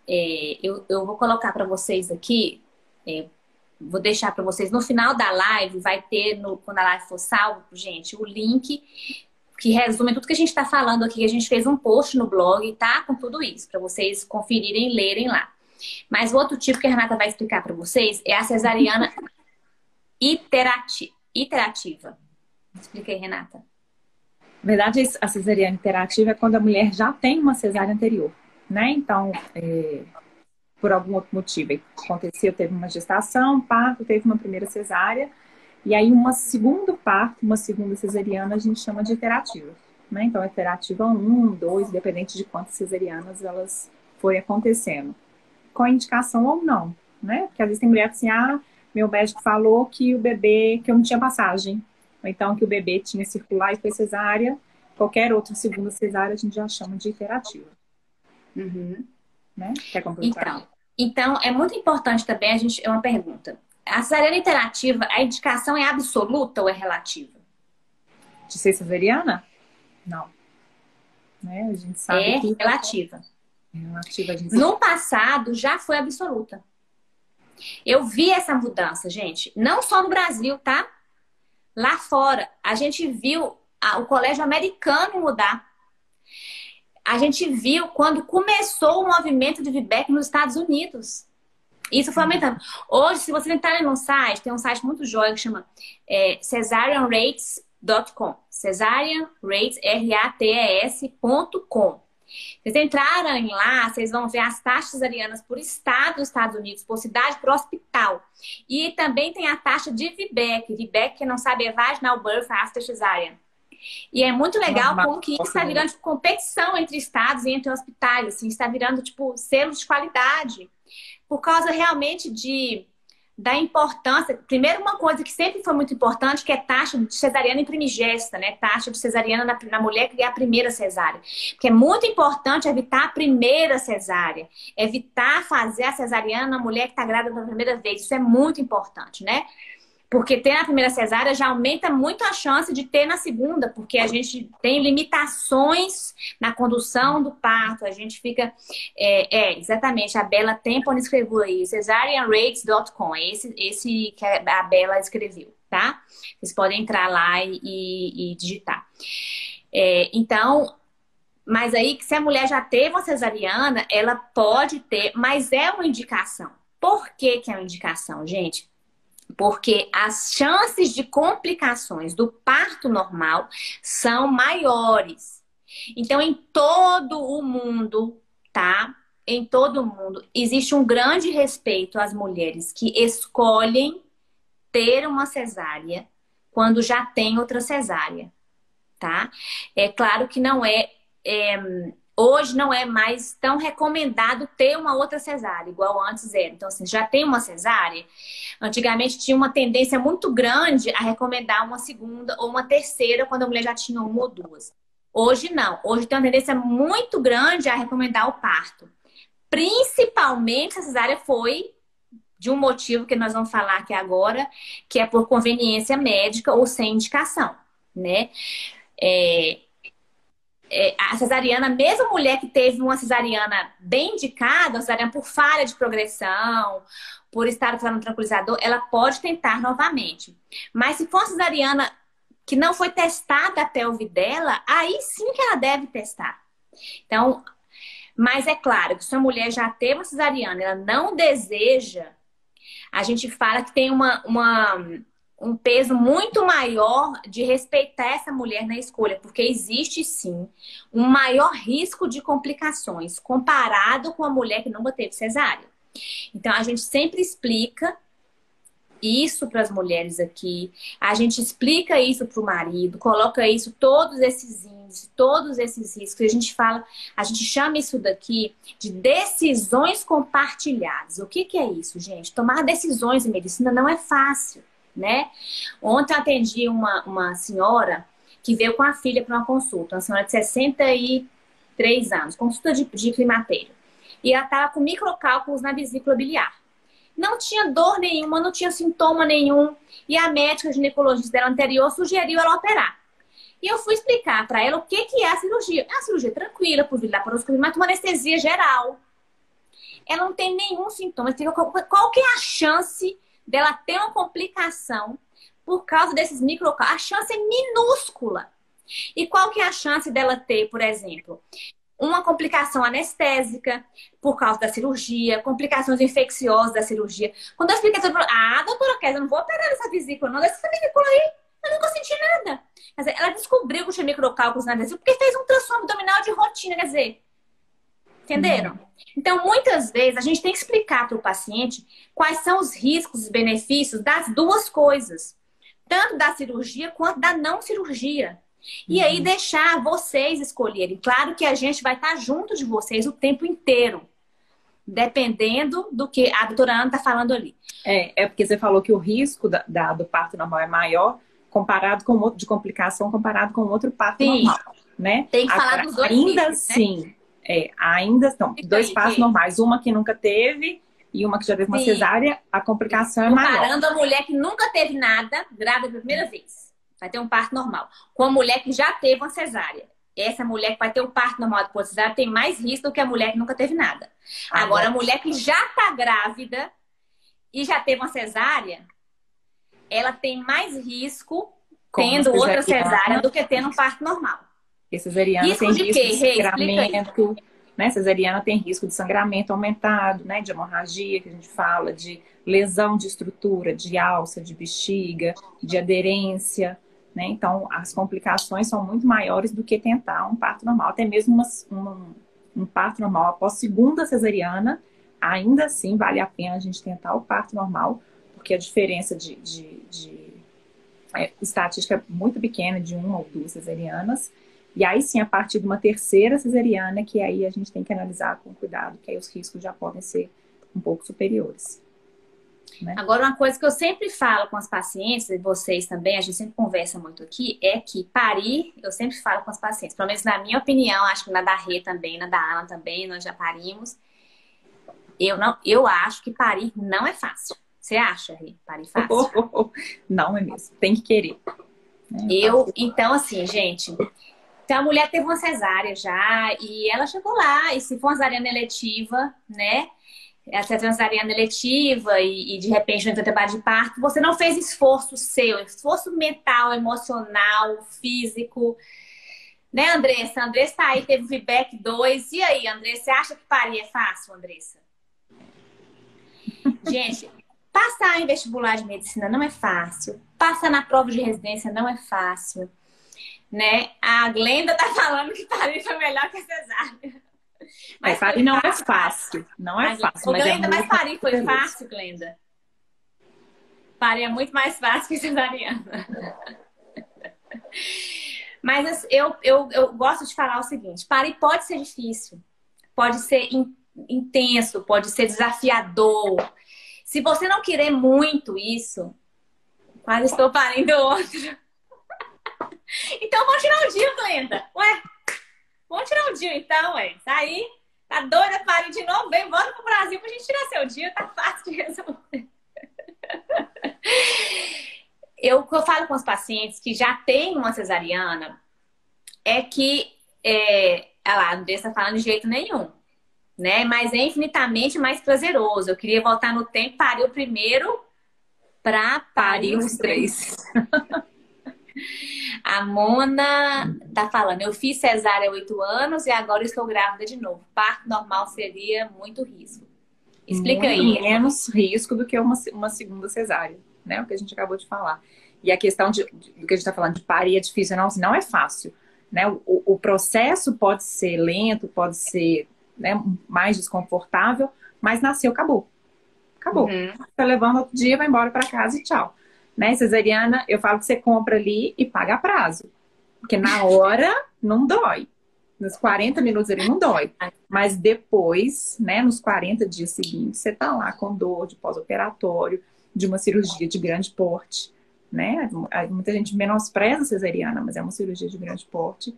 S2: É, eu, eu vou colocar para vocês aqui, é, vou deixar para vocês no final da live, vai ter, no, quando a live for salvo, gente, o link que resume tudo que a gente está falando aqui. A gente fez um post no blog, tá? Com tudo isso, para vocês conferirem e lerem lá. Mas o outro tipo que a Renata vai explicar para vocês é a cesariana iterati iterativa. Explica aí, Renata.
S1: Na verdade, a cesariana interativa é quando a mulher já tem uma cesárea anterior, né? Então, é, por algum outro motivo aconteceu, teve uma gestação, parto, teve uma primeira cesárea, e aí uma segundo parto, uma segunda cesariana, a gente chama de iterativa, né? Então, iterativa 1, 2, dependente de quantas cesarianas elas forem acontecendo. Com indicação ou não, né? Porque às vezes tem mulher assim, ah, meu médico falou que o bebê, que eu não tinha passagem, ou então que o bebê tinha circular e foi cesárea, qualquer outra segunda cesárea a gente já chama de iterativa.
S2: Uhum. Né? Quer completar? Então, então, é muito importante também a gente. É uma pergunta. A cesariana interativa, a indicação é absoluta ou é relativa?
S1: De ser cesariana? Não. Né? A gente sabe
S2: é que... relativa.
S1: É relativa a gente
S2: no passado já foi absoluta. Eu vi essa mudança, gente. Não só no Brasil, tá? Lá fora, a gente viu o colégio americano mudar. A gente viu quando começou o movimento de VBEC nos Estados Unidos. Isso foi aumentando. Hoje, se você entrar no site, tem um site muito jóia que chama é, cesarianrates.com. Cesarianrates, R-A-T-E-S.com. Vocês entrarem lá, vocês vão ver as taxas cesarianas por estado dos Estados Unidos, por cidade, por hospital. E também tem a taxa de VBEC. VBEC, que não sabe, é Vaginal Birth After Cesarean. E é muito legal como que isso está virando tipo, competição entre estados e entre hospitais. Assim, está virando, tipo, selo de qualidade. Por causa realmente de da importância. Primeiro, uma coisa que sempre foi muito importante, que é taxa de cesariana em primigesta, né? Taxa de cesariana na, na mulher que é a primeira cesárea. Porque é muito importante evitar a primeira cesárea. Evitar fazer a cesariana na mulher que está grávida pela primeira vez. Isso é muito importante, né? Porque ter na primeira cesárea já aumenta muito a chance de ter na segunda, porque a gente tem limitações na condução do parto, a gente fica. É, é exatamente, a Bela Tempon escreveu aí, cesarianrates.com, é esse, esse que a Bela escreveu, tá? Vocês podem entrar lá e, e, e digitar. É, então, mas aí, se a mulher já teve uma cesariana, ela pode ter, mas é uma indicação. Por que, que é uma indicação, gente? Porque as chances de complicações do parto normal são maiores. Então, em todo o mundo, tá? Em todo o mundo, existe um grande respeito às mulheres que escolhem ter uma cesárea quando já tem outra cesárea, tá? É claro que não é, é Hoje não é mais tão recomendado ter uma outra cesárea, igual antes era. Então, assim, já tem uma cesárea. Antigamente tinha uma tendência muito grande a recomendar uma segunda ou uma terceira quando a mulher já tinha uma ou duas. Hoje não. Hoje tem uma tendência muito grande a recomendar o parto. Principalmente se a cesárea foi de um motivo que nós vamos falar aqui agora, que é por conveniência médica ou sem indicação, né? É, é, a cesariana, mesmo mulher que teve uma cesariana bem indicada, uma cesariana por falha de progressão, por estar usando tranquilizador, ela pode tentar novamente. Mas se for uma cesariana que não foi testada a pelve dela, aí sim que ela deve testar. Então, mas é claro que se a mulher já teve uma cesariana, ela não deseja, a gente fala que tem uma, uma um peso muito maior de respeitar essa mulher na escolha, porque existe sim um maior risco de complicações comparado com a mulher que nunca teve cesárea. Então a gente sempre explica isso para as mulheres aqui, a gente explica isso para o marido, coloca isso, todos esses índices, todos esses riscos, a gente fala, a gente chama isso daqui de decisões compartilhadas. O que, que é isso, gente? Tomar decisões em medicina não é fácil né? Ontem atendi uma, uma senhora que veio com a filha para uma consulta, uma senhora de 63 anos, consulta de, de climatério. E ela estava com microcálculos na vesícula biliar. Não tinha dor nenhuma, não tinha sintoma nenhum. E a médica ginecologista dela anterior sugeriu ela operar. E eu fui explicar para ela o que, que é a cirurgia. É uma cirurgia tranquila, por vir laparoscopia, mas uma anestesia geral. Ela não tem nenhum sintoma. Qual que é a chance dela ter uma complicação por causa desses microcálculos. A chance é minúscula. E qual que é a chance dela ter, por exemplo, uma complicação anestésica por causa da cirurgia, complicações infecciosas da cirurgia. Quando eu expliquei tudo, ah, doutora Kézia, eu não vou operar essa vesícula, não, dessa vesícula aí, eu nunca senti nada. Quer dizer, ela descobriu que tinha microcálculos na vesícula porque fez um transtorno abdominal de rotina, quer dizer, entenderam? Uhum. Então, muitas vezes, a gente tem que explicar para o paciente quais são os riscos e benefícios das duas coisas, tanto da cirurgia quanto da não cirurgia. E uhum. aí, deixar vocês escolherem. Claro que a gente vai estar junto de vocês o tempo inteiro, dependendo do que a doutora Ana está falando ali.
S1: É, é porque você falou que o risco da, da, do parto normal é maior comparado com outro de complicação comparado com outro parto Sim. normal, né?
S2: Tem que falar dos dois
S1: Ainda riscos, assim, né? É, ainda estão dois passos normais, uma que nunca teve e uma que já teve uma Sim. cesárea, a complicação é maior.
S2: Comparando a mulher que nunca teve nada, grávida pela primeira vez, vai ter um parto normal, com a mulher que já teve uma cesárea. Essa mulher que vai ter um parto normal depois da cesárea tem mais risco do que a mulher que nunca teve nada. Agora, Agora a mulher que já está grávida e já teve uma cesárea, ela tem mais risco Como tendo outra cesárea do que tendo um parto normal.
S1: Porque cesariana risco tem de risco quê? de sangramento, né? Cesariana tem risco de sangramento aumentado, né? De hemorragia, que a gente fala, de lesão de estrutura, de alça, de bexiga, de aderência, né? Então, as complicações são muito maiores do que tentar um parto normal. Até mesmo uma, um, um parto normal após segunda cesariana, ainda assim vale a pena a gente tentar o parto normal, porque a diferença de, de, de é, estatística é muito pequena, de uma ou duas cesarianas, e aí sim, a partir de uma terceira cesariana, que aí a gente tem que analisar com cuidado, que aí os riscos já podem ser um pouco superiores.
S2: Né? Agora, uma coisa que eu sempre falo com as pacientes, e vocês também, a gente sempre conversa muito aqui, é que parir, eu sempre falo com as pacientes, pelo menos na minha opinião, acho que na da Rê também, na da Ana também, nós já parimos. Eu, não, eu acho que parir não é fácil. Você acha, Rê? Parir fácil?
S1: não é mesmo. Tem que querer.
S2: Né? Eu, então, assim, gente, então a mulher teve uma cesárea já e ela chegou lá, e se for uma cesariana eletiva, né? Essa é uma cesariana eletiva e, e de repente no trabalho de parto, você não fez esforço seu, esforço mental, emocional, físico. Né, Andressa? Andressa tá aí, teve o feedback 2. E aí, Andressa, você acha que parir é fácil, Andressa? Gente, passar em vestibular de medicina não é fácil. Passar na prova de residência não é fácil né? A Glenda tá falando que Paris foi melhor que a cesárea.
S1: Mas é, Paris não é fácil. Não é fácil.
S2: Mas, Glenda, é mas Paris foi feliz. fácil, Glenda? Paris é muito mais fácil que cesariana. Mas eu, eu, eu gosto de falar o seguinte: Paris pode ser difícil, pode ser in, intenso, pode ser desafiador. Se você não querer muito isso, quase estou parindo outro. Então vamos tirar o dia, Glenda. Ué, vamos tirar o dia então, ué. Sair, tá doida para de novo? Vem, volta pro Brasil pra gente tirar seu dia, tá fácil de resolver. Eu, eu falo com os pacientes que já têm uma cesariana, é que, é, olha lá, a Andressa tá falando de jeito nenhum, né? Mas é infinitamente mais prazeroso. Eu queria voltar no tempo, parir o primeiro para parir os três. A Mona tá falando, eu fiz cesárea há oito anos e agora estou grávida de novo. Parto normal seria muito risco. Explica
S1: muito aí. Menos risco do que uma, uma segunda cesárea, né? O que a gente acabou de falar. E a questão de, de, do que a gente está falando de parir é difícil, não, não é fácil. Né? O, o processo pode ser lento, pode ser né, mais desconfortável, mas nasceu, acabou. Acabou. Uhum. Tá levando outro dia, vai embora para casa e tchau. Né, cesariana, eu falo que você compra ali e paga a prazo. Porque na hora não dói. Nos 40 minutos ele não dói. Mas depois, né, nos 40 dias seguintes, você tá lá com dor de pós-operatório, de uma cirurgia de grande porte né? Muita gente menospreza a cesariana, mas é uma cirurgia de grande porte.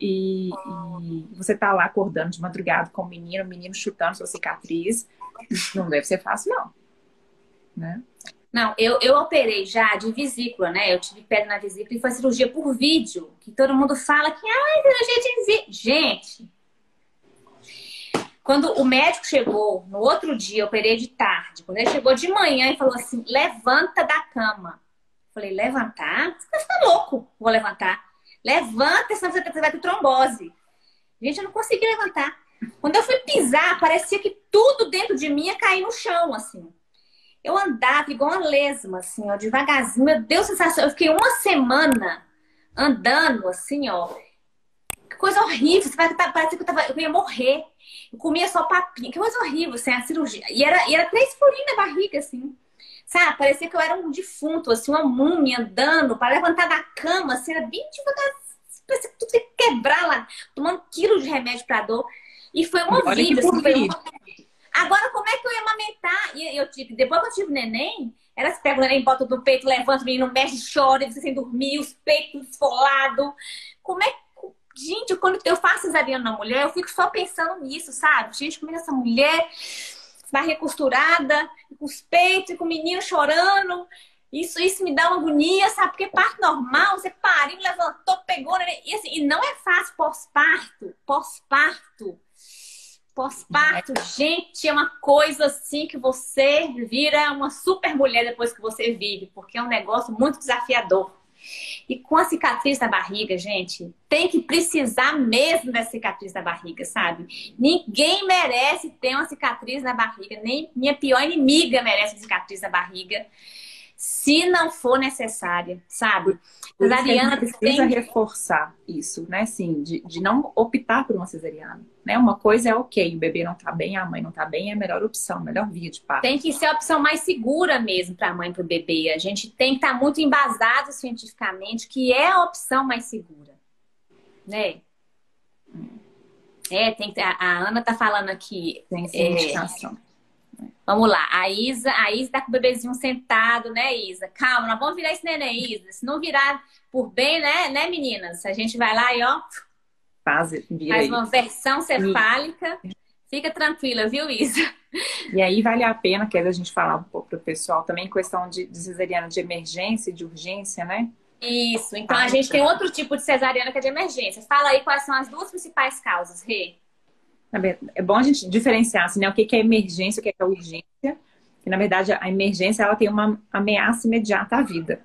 S1: E, e você tá lá acordando de madrugada com o menino, o menino chutando sua cicatriz. Não deve ser fácil, não. Né?
S2: Não, eu, eu operei já de vesícula, né? Eu tive pedra na vesícula e foi cirurgia por vídeo. Que todo mundo fala que, ai, cirurgia de vídeo. Gente, quando o médico chegou no outro dia, eu operei de tarde. Quando ele chegou de manhã e falou assim: levanta da cama. Falei, levantar? Você tá louco, vou levantar. Levanta, senão você vai ter trombose. Gente, eu não consegui levantar. Quando eu fui pisar, parecia que tudo dentro de mim ia cair no chão, assim. Eu andava igual uma lesma, assim, ó, devagarzinho. Meu Deus, sensação. Eu fiquei uma semana andando, assim, ó. Que coisa horrível. Você vai, parece que eu, tava, eu ia morrer. Eu comia só papinha. Que coisa horrível, assim, a cirurgia. E era, e era três furinhos na barriga, assim. Sabe? Parecia que eu era um defunto, assim, uma múmia andando para levantar da cama, assim, era bem devagar. Parecia que tudo ia quebrar lá, tomando quilos de remédio para dor. E foi uma Olha vida, assim, foi uma... Agora, como é que eu ia amamentar? E eu tive, depois que eu tive neném, elas pegam o neném, botam no peito, levanta o menino, mexe, chora, você sem dormir, os peitos esfolados. Como é que. Gente, quando eu faço cesariana na mulher, eu fico só pensando nisso, sabe? Gente, como é essa mulher barriga costurada, com os peitos, com o menino chorando. Isso, isso me dá uma agonia, sabe? Porque parto normal, você pariu, levantou, pegou, né? E, assim, e não é fácil pós-parto. Pós-parto. Pós-parto, gente, é uma coisa assim que você vira uma super mulher depois que você vive, porque é um negócio muito desafiador. E com a cicatriz da barriga, gente, tem que precisar mesmo da cicatriz da barriga, sabe? Ninguém merece ter uma cicatriz na barriga, nem minha pior inimiga merece uma cicatriz na barriga, se não for necessária, sabe?
S1: Cesariana precisa tem... reforçar isso, né? Sim, de, de não optar por uma cesariana. Né? Uma coisa é ok, o bebê não tá bem, a mãe não tá bem, é a melhor opção, a melhor via de parto.
S2: Tem que ser a opção mais segura mesmo para a mãe e para o bebê. A gente tem que estar tá muito embasado cientificamente que é a opção mais segura. Né? É, tem que, a, a Ana tá falando aqui.
S1: Tem que é, indicação.
S2: Vamos lá, a Isa, a Isa tá com o bebezinho sentado, né, Isa? Calma, nós vamos virar esse neném, Isa. Se não virar por bem, né, né, meninas? A gente vai lá e ó.
S1: Faz,
S2: faz uma versão cefálica. Fica tranquila, viu, Isa?
S1: E aí vale a pena, que a gente falar um pouco pro pessoal também, questão de, de cesariana de emergência e de urgência, né?
S2: Isso, então a gente tem outro tipo de cesariana que é de emergência. Fala aí quais são as duas principais causas, Rê.
S1: É bom a gente diferenciar assim, né? o que é emergência, o que é urgência. Que, na verdade, a emergência ela tem uma ameaça imediata à vida.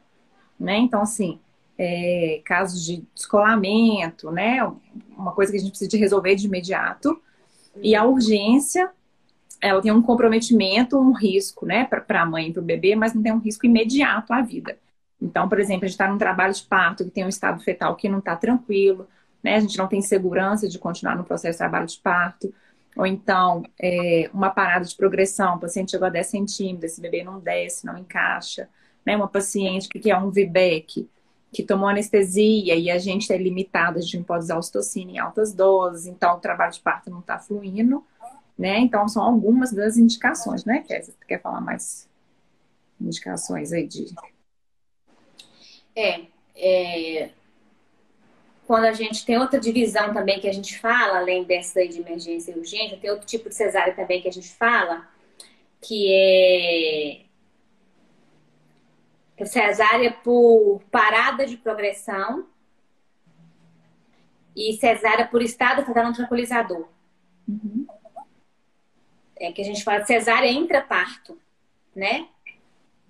S1: Né? Então, assim, é, casos de descolamento, né? Uma coisa que a gente precisa de resolver de imediato. E a urgência, ela tem um comprometimento, um risco, né? Para a mãe e para o bebê, mas não tem um risco imediato à vida. Então, por exemplo, a gente está num trabalho de parto que tem um estado fetal que não está tranquilo, né? A gente não tem segurança de continuar no processo de trabalho de parto. Ou então, é, uma parada de progressão, o paciente chegou a 10 centímetros, esse bebê não desce, não encaixa. Né? Uma paciente que é um VBEC, que tomou anestesia e a gente é limitado, a gente não pode usar ocitocina em altas doses, então o trabalho de parto não está fluindo, né? Então, são algumas das indicações, né, Kézia? Você quer falar mais indicações aí de...
S2: É, é, quando a gente tem outra divisão também que a gente fala, além dessa de emergência e urgência, tem outro tipo de cesárea também que a gente fala, que é cesárea por parada de progressão e cesárea por estado fetal tranquilizador. Uhum. É que a gente fala de cesárea intraparto, né?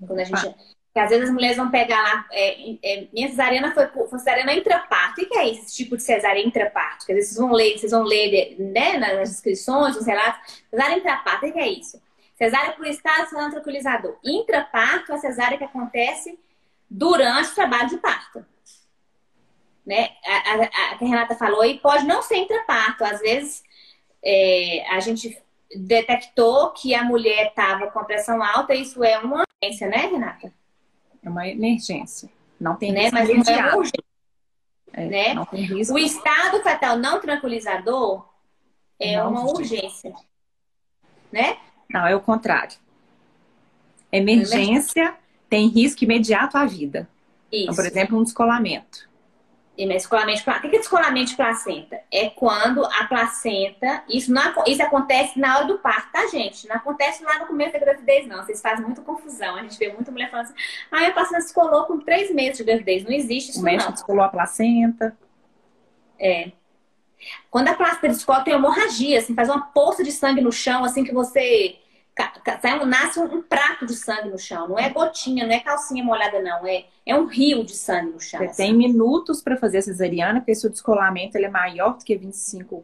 S2: Quando a gente que às vezes as mulheres vão pegar lá. É, é, minha cesariana foi, foi cesariana intraparto. O que é esse tipo de cesárea intraparto? Que às vezes vocês vão ler, vocês vão ler né, nas inscrições, nos relatos. Cesárea intraparto, o que é isso? Cesárea por estado falando tranquilizador. Intraparto é a cesárea que acontece durante o trabalho de parto. Né? A, a, a que a Renata falou aí pode não ser intraparto. Às vezes é, a gente detectou que a mulher estava com pressão alta, isso é uma urgência, né, Renata?
S1: É uma emergência. Não tem
S2: né? Mas não é urgência. É, né? Não. O estado fetal não tranquilizador é não, uma urgência. Né?
S1: Não, é o contrário. Emergência tem risco imediato à vida. Então, por exemplo, um descolamento.
S2: Descolamento de, o que é descolamento de placenta? É quando a placenta. Isso, não, isso acontece na hora do parto, tá, gente? Não acontece lá no começo da gravidez, não. Vocês fazem muita confusão. A gente vê muita mulher falando assim: ah, a placenta descolou com três meses de gravidez. Não existe isso, o médico
S1: não. descolou a placenta.
S2: É. Quando a placenta descola, tem hemorragia, assim, faz uma poça de sangue no chão, assim que você sai, nasce um, prato de sangue no chão. Não é gotinha, não é calcinha molhada, não. É, é um rio de sangue no chão.
S1: Você assim. tem minutos para fazer a cesariana, porque se o descolamento ele é maior do que 25%,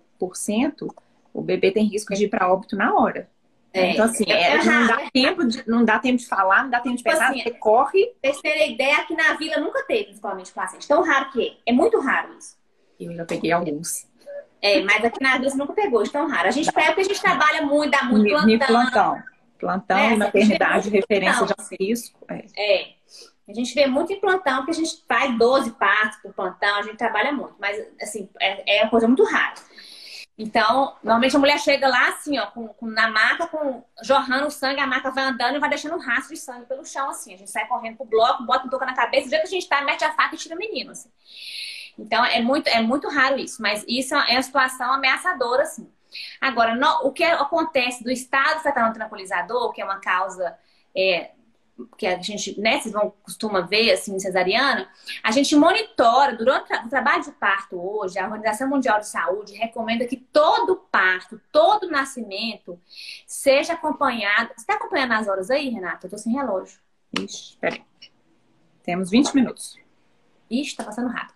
S1: o bebê tem risco de ir para óbito na hora. É, então, assim, é, é, não, dá tempo de, não dá tempo de falar, não dá tempo de tipo pensar, assim, você corre.
S2: Vocês terem ideia, aqui na vila nunca teve descolamento de paciente. Tão raro que é. É muito raro isso.
S1: Eu já peguei alguns.
S2: É, mas aqui na Vila nunca pegou, de tão raro. A gente pega porque a gente trabalha muito, dá muito plantão.
S1: Plantão. Plantão é, e maternidade, referência de risco.
S2: É. é. A gente vê muito em plantão, que a gente faz 12 partos por plantão, a gente trabalha muito. Mas, assim, é, é uma coisa muito rara. Então, normalmente a mulher chega lá assim, ó, com, com, na maca, com, jorrando sangue, a maca vai andando e vai deixando um rastro de sangue pelo chão, assim. A gente sai correndo pro bloco, bota um toca na cabeça, do jeito que a gente tá, mete a faca e tira o menino, assim. Então, é muito, é muito raro isso, mas isso é uma situação ameaçadora, assim. Agora, no, o que acontece do estado fetal tranquilizador, que é uma causa é, que a gente, né, vocês vão costuma ver assim, cesariana, a gente monitora durante o trabalho de parto hoje, a Organização Mundial de Saúde recomenda que todo parto, todo nascimento seja acompanhado. Você está acompanhando as horas aí, Renata? Eu tô sem relógio.
S1: Ixi, peraí. Temos 20 minutos.
S2: Ixi, tá passando rápido.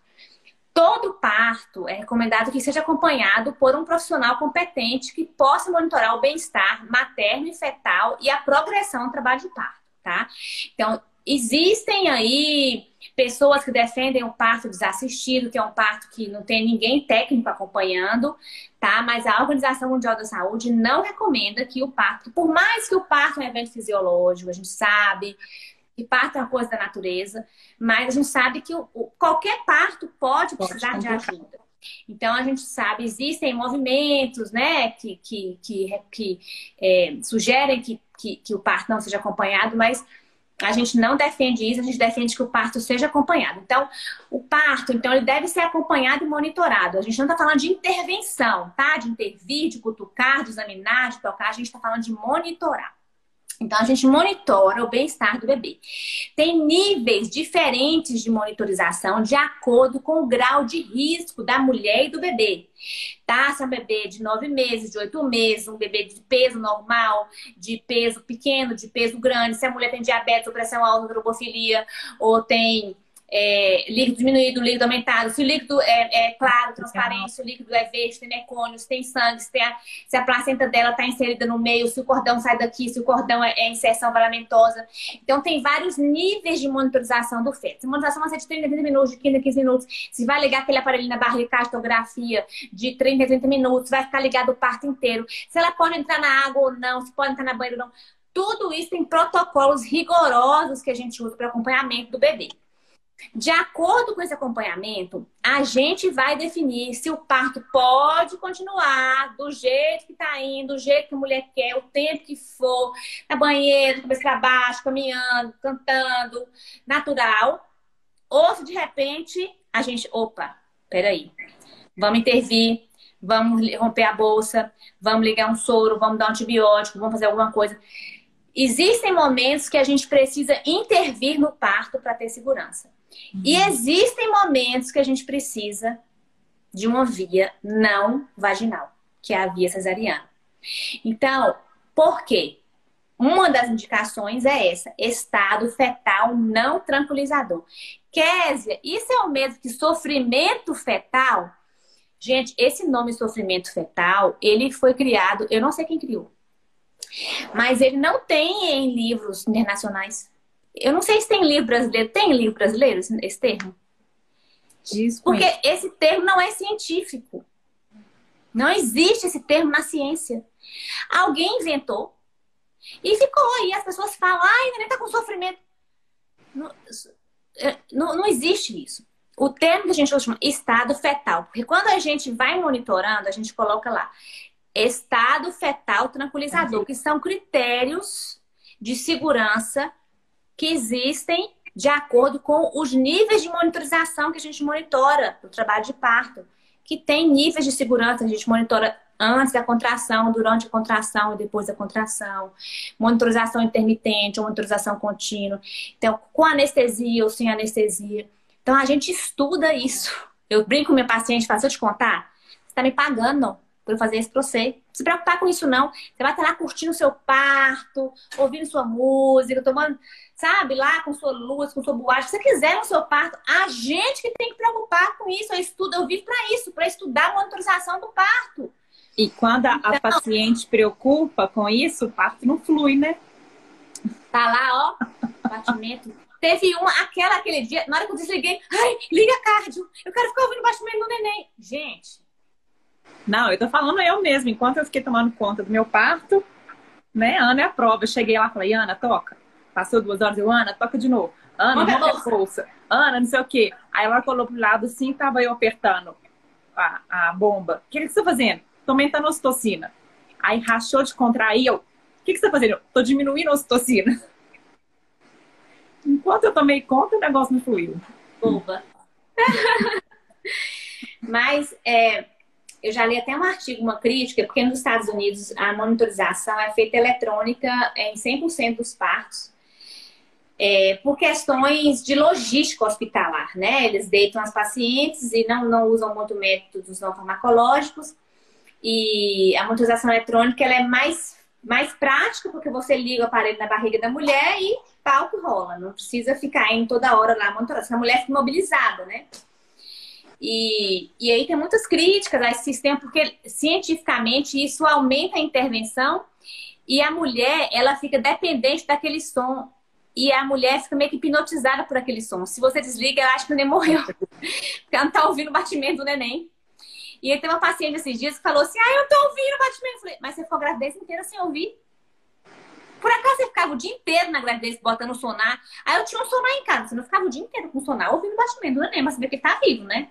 S2: Todo parto é recomendado que seja acompanhado por um profissional competente que possa monitorar o bem-estar materno e fetal e a progressão do trabalho de parto, tá? Então, existem aí pessoas que defendem o parto desassistido, que é um parto que não tem ninguém técnico acompanhando, tá? Mas a Organização Mundial da Saúde não recomenda que o parto, por mais que o parto é um evento fisiológico, a gente sabe, que parto é uma coisa da natureza, mas a gente sabe que o, o, qualquer parto pode, pode precisar de ajuda. Então a gente sabe, existem movimentos né, que, que, que, que é, sugerem que, que, que o parto não seja acompanhado, mas a gente não defende isso, a gente defende que o parto seja acompanhado. Então, o parto, então, ele deve ser acompanhado e monitorado. A gente não está falando de intervenção, tá? De intervir, de cutucar, de examinar, de tocar. A gente está falando de monitorar. Então, a gente monitora o bem-estar do bebê. Tem níveis diferentes de monitorização de acordo com o grau de risco da mulher e do bebê. Tá? Se é um bebê de nove meses, de oito meses, um bebê de peso normal, de peso pequeno, de peso grande, se a mulher tem diabetes ou pressão alta, tropofilia, ou tem é, líquido diminuído, líquido aumentado, se o líquido é, é claro, transparente, se o líquido é verde, tem mecônio, se tem sangue, se, tem a, se a placenta dela está inserida no meio, se o cordão sai daqui, se o cordão é, é inserção valamentosa. Então, tem vários níveis de monitorização do feto. Se a monitorização vai ser de 30 a 30 minutos, de 15 a 15 minutos, se vai ligar aquele aparelho na barriga, cartografia, de 30 a 30 minutos, vai ficar ligado o parto inteiro. Se ela pode entrar na água ou não, se pode entrar na banheira ou não. Tudo isso tem protocolos rigorosos que a gente usa para acompanhamento do bebê. De acordo com esse acompanhamento, a gente vai definir se o parto pode continuar do jeito que está indo, do jeito que a mulher quer, o tempo que for, na banheira, cabeça para baixo, caminhando, cantando, natural. Ou se de repente a gente, opa, peraí. Vamos intervir, vamos romper a bolsa, vamos ligar um soro, vamos dar um antibiótico, vamos fazer alguma coisa. Existem momentos que a gente precisa intervir no parto para ter segurança. E existem momentos que a gente precisa de uma via não vaginal, que é a via cesariana. Então, por quê? Uma das indicações é essa: estado fetal não tranquilizador. Késia, isso é o mesmo que sofrimento fetal? Gente, esse nome sofrimento fetal, ele foi criado, eu não sei quem criou, mas ele não tem em livros internacionais. Eu não sei se tem livro brasileiro. Tem livro brasileiro esse termo? Diz Porque esse termo não é científico. Não existe esse termo na ciência. Alguém inventou e ficou aí. As pessoas falam, ai, neném tá com sofrimento. Não, é, não, não existe isso. O termo que a gente chama estado fetal, porque quando a gente vai monitorando, a gente coloca lá estado fetal tranquilizador, que são critérios de segurança que existem de acordo com os níveis de monitorização que a gente monitora do trabalho de parto, que tem níveis de segurança, a gente monitora antes da contração, durante a contração e depois da contração, monitorização intermitente ou monitorização contínua. Então, com anestesia ou sem anestesia. Então, a gente estuda isso. Eu brinco com minha paciente, faço eu te contar, você está me pagando por eu fazer isso pra você. Não se preocupar com isso, não. Você vai estar lá curtindo o seu parto, ouvindo sua música, tomando, sabe, lá com sua luz, com sua boate, se você quiser no seu parto. A gente que tem que preocupar com isso. Eu estudo, eu vivo para isso, para estudar a monitorização do parto.
S1: E quando a, então, a paciente preocupa com isso, o parto não flui, né?
S2: Tá lá, ó, batimento. Teve uma, aquela, aquele dia, na hora que eu desliguei, ai, liga cardio, eu quero ficar ouvindo o batimento do neném. Gente.
S1: Não, eu tô falando eu mesmo, enquanto eu fiquei tomando conta do meu parto, né, Ana é a prova. Eu cheguei lá e falei, Ana, toca. Passou duas horas, eu, Ana, toca de novo. Ana, rompe a bolsa. Ana, não sei o quê. Aí ela colou pro lado assim, tava eu apertando a, a bomba. O que, que você tá fazendo? tô aumentando a ocitocina. Aí rachou de contrair, eu, o que, que você tá fazendo? Eu, tô diminuindo a ocitocina. Enquanto eu tomei conta, o negócio não fluiu.
S2: Boba. Mas é, eu já li até um artigo, uma crítica, porque nos Estados Unidos a monitorização é feita eletrônica em 100% dos partos. É, por questões de logística hospitalar, né? Eles deitam as pacientes e não, não usam muito métodos não farmacológicos. E a monitorização eletrônica ela é mais, mais prática, porque você liga o aparelho na barriga da mulher e que rola. Não precisa ficar indo toda hora lá monitorando. A mulher fica imobilizada, né? E, e aí tem muitas críticas a esse sistema, porque cientificamente isso aumenta a intervenção e a mulher, ela fica dependente daquele som. E a mulher fica meio que hipnotizada por aquele som. Se você desliga, ela acha que o neném morreu. Porque ela não tá ouvindo o batimento do neném. E aí tem uma paciente esses dias que falou assim: Ah, eu tô ouvindo o batimento. Eu falei, mas você ficou a gravidez inteira sem ouvir? Por acaso você ficava o dia inteiro na gravidez botando sonar? Aí eu tinha um sonar em casa, você não ficava o dia inteiro com sonar ouvindo o batimento do neném, mas saber que ele tá vivo, né?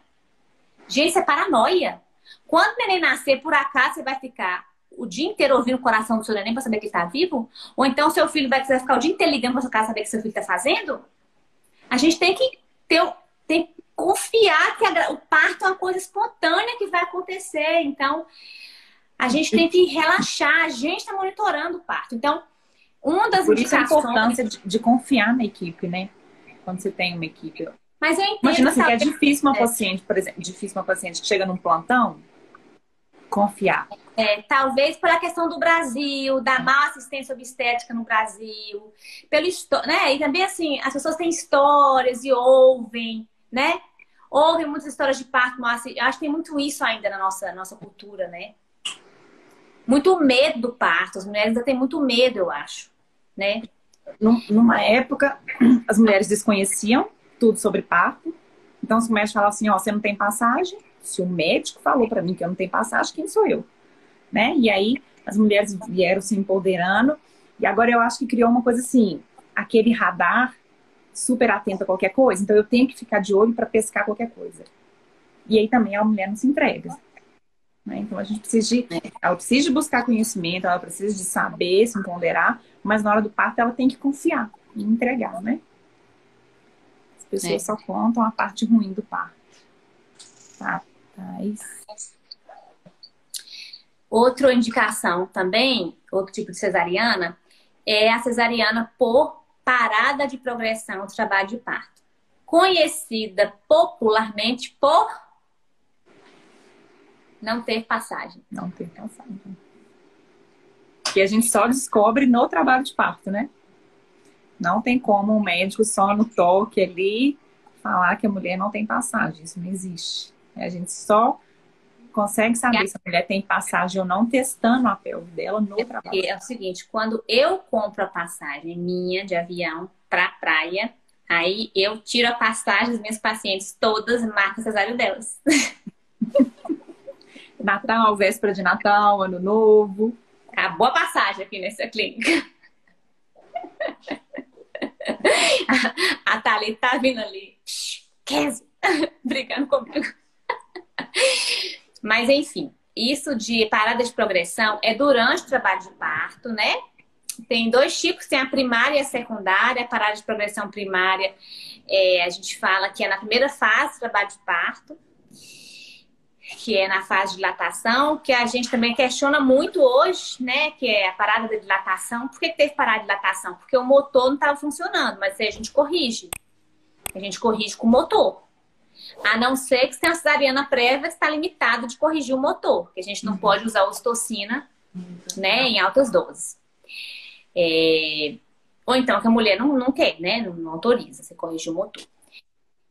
S2: Gente, isso é paranoia. Quando o neném nascer, por acaso você vai ficar o dia inteiro ouvindo o coração do seu neném pra saber que ele tá vivo? Ou então seu filho vai quiser ficar o dia inteiro ligando pra sua casa saber o que seu filho tá fazendo? A gente tem que ter, tem que confiar que a, o parto é uma coisa espontânea que vai acontecer. Então, a gente tem que relaxar, a gente está monitorando o parto. Então, uma das
S1: Por indicações... Isso a importância de, de, confiar na equipe, né? Quando você tem uma equipe.
S2: Mas eu entendo.
S1: Imagina assim, que é difícil uma é. paciente, por exemplo, difícil uma paciente que chega num plantão confiar.
S2: É, talvez pela questão do Brasil, da má assistência obstétrica no Brasil, pelo né? E também assim, as pessoas têm histórias e ouvem né? Houve muitas histórias de parto, mas acho que tem muito isso ainda na nossa, nossa cultura, né? Muito medo do parto. As mulheres ainda têm muito medo, eu acho, né?
S1: Numa época, as mulheres desconheciam tudo sobre parto. Então, os médicos falavam assim, ó, você não tem passagem. Se o médico falou para mim que eu não tenho passagem, quem sou eu? Né? E aí, as mulheres vieram se empoderando. E agora eu acho que criou uma coisa assim, aquele radar super atenta a qualquer coisa, então eu tenho que ficar de olho para pescar qualquer coisa. E aí também a mulher não se entrega. Né? Então a gente precisa de. Ela precisa de buscar conhecimento, ela precisa de saber, se empoderar, mas na hora do parto ela tem que confiar e entregar, né? As pessoas é. só contam a parte ruim do parto. Rapaz.
S2: Outra indicação também, outro tipo de cesariana, é a cesariana por parada de progressão do trabalho de parto. Conhecida popularmente por não ter passagem.
S1: Não ter passagem. Que a gente só descobre no trabalho de parto, né? Não tem como um médico só no toque ali falar que a mulher não tem passagem. Isso não existe. A gente só consegue saber se a mulher tem passagem ou não testando a pelve dela no
S2: é
S1: trabalho.
S2: É o seguinte, quando eu compro a passagem minha de avião para praia, aí eu tiro a passagem das minhas pacientes todas, marco cesárea delas.
S1: Natal, véspera de Natal, Ano Novo.
S2: Acabou a passagem aqui nessa clínica. a Thalita tá vindo ali. Kézia, brigando comigo. Mas enfim, isso de parada de progressão é durante o trabalho de parto, né? Tem dois tipos, tem a primária e a secundária. A parada de progressão primária, é, a gente fala que é na primeira fase do trabalho de parto que é na fase de dilatação, que a gente também questiona muito hoje, né? Que é a parada da dilatação. Por que, teve parada de dilatação? Porque o motor não estava funcionando, mas aí a gente corrige. A gente corrige com o motor. A não ser que você tenha uma cesariana prévia que está limitado de corrigir o motor, que a gente não uhum. pode usar ocitocina uhum. né, em altas doses. É... Ou então que a mulher não, não quer, né? Não, não autoriza você corrigir o motor.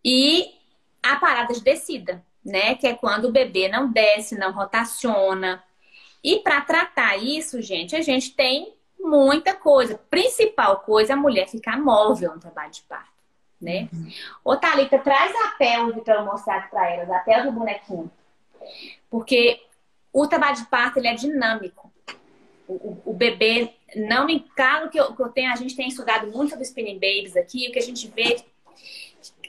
S2: E a parada de descida né? Que é quando o bebê não desce, não rotaciona. E para tratar isso, gente, a gente tem muita coisa. Principal coisa, a mulher ficar móvel no trabalho de parto, né? Uhum. Ô, Thalita, traz a pelve para eu mostrar para elas, a pelve do bonequinho. Porque o trabalho de parto, ele é dinâmico. O, o, o bebê, não me... Claro que eu, que eu tenho, a gente tem estudado muito sobre spinning babies aqui, o que a gente vê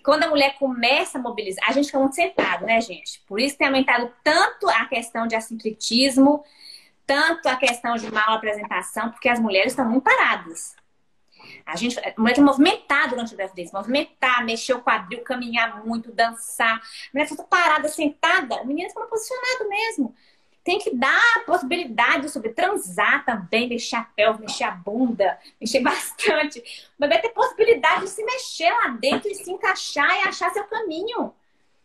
S2: quando a mulher começa a mobilizar, a gente fica muito sentado, né, gente? Por isso tem aumentado tanto a questão de assincretismo, tanto a questão de mal apresentação, porque as mulheres estão muito paradas. A gente, a mulher tem que movimentar durante a gravidez, movimentar, mexer o quadril, caminhar muito, dançar. A mulher fica parada, sentada, o menino fica posicionado mesmo tem que dar a possibilidade sobre transar também, mexer a pelve, mexer a bunda, mexer bastante. O bebê ter possibilidade de se mexer lá dentro e se encaixar e achar seu caminho.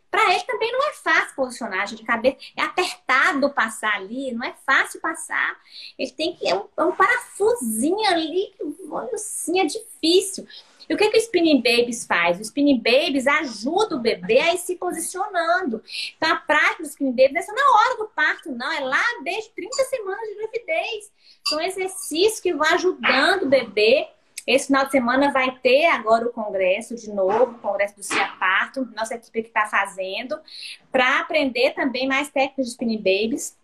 S2: Para ele também não é fácil posicionar de cabeça, é apertado passar ali, não é fácil passar. Ele tem que é um, é um parafusinho ali, olha assim, é difícil. E o que, que o Spinning Babies faz? O Spinning Babies ajuda o bebê a ir se posicionando. Então, a prática do Spinning Babies não é hora do parto, não. É lá desde 30 semanas de gravidez. São exercícios que vão ajudando o bebê. Esse final de semana vai ter agora o congresso de novo, o congresso do Cia Parto, nossa equipe que está fazendo, para aprender também mais técnicas de Spinning Babies.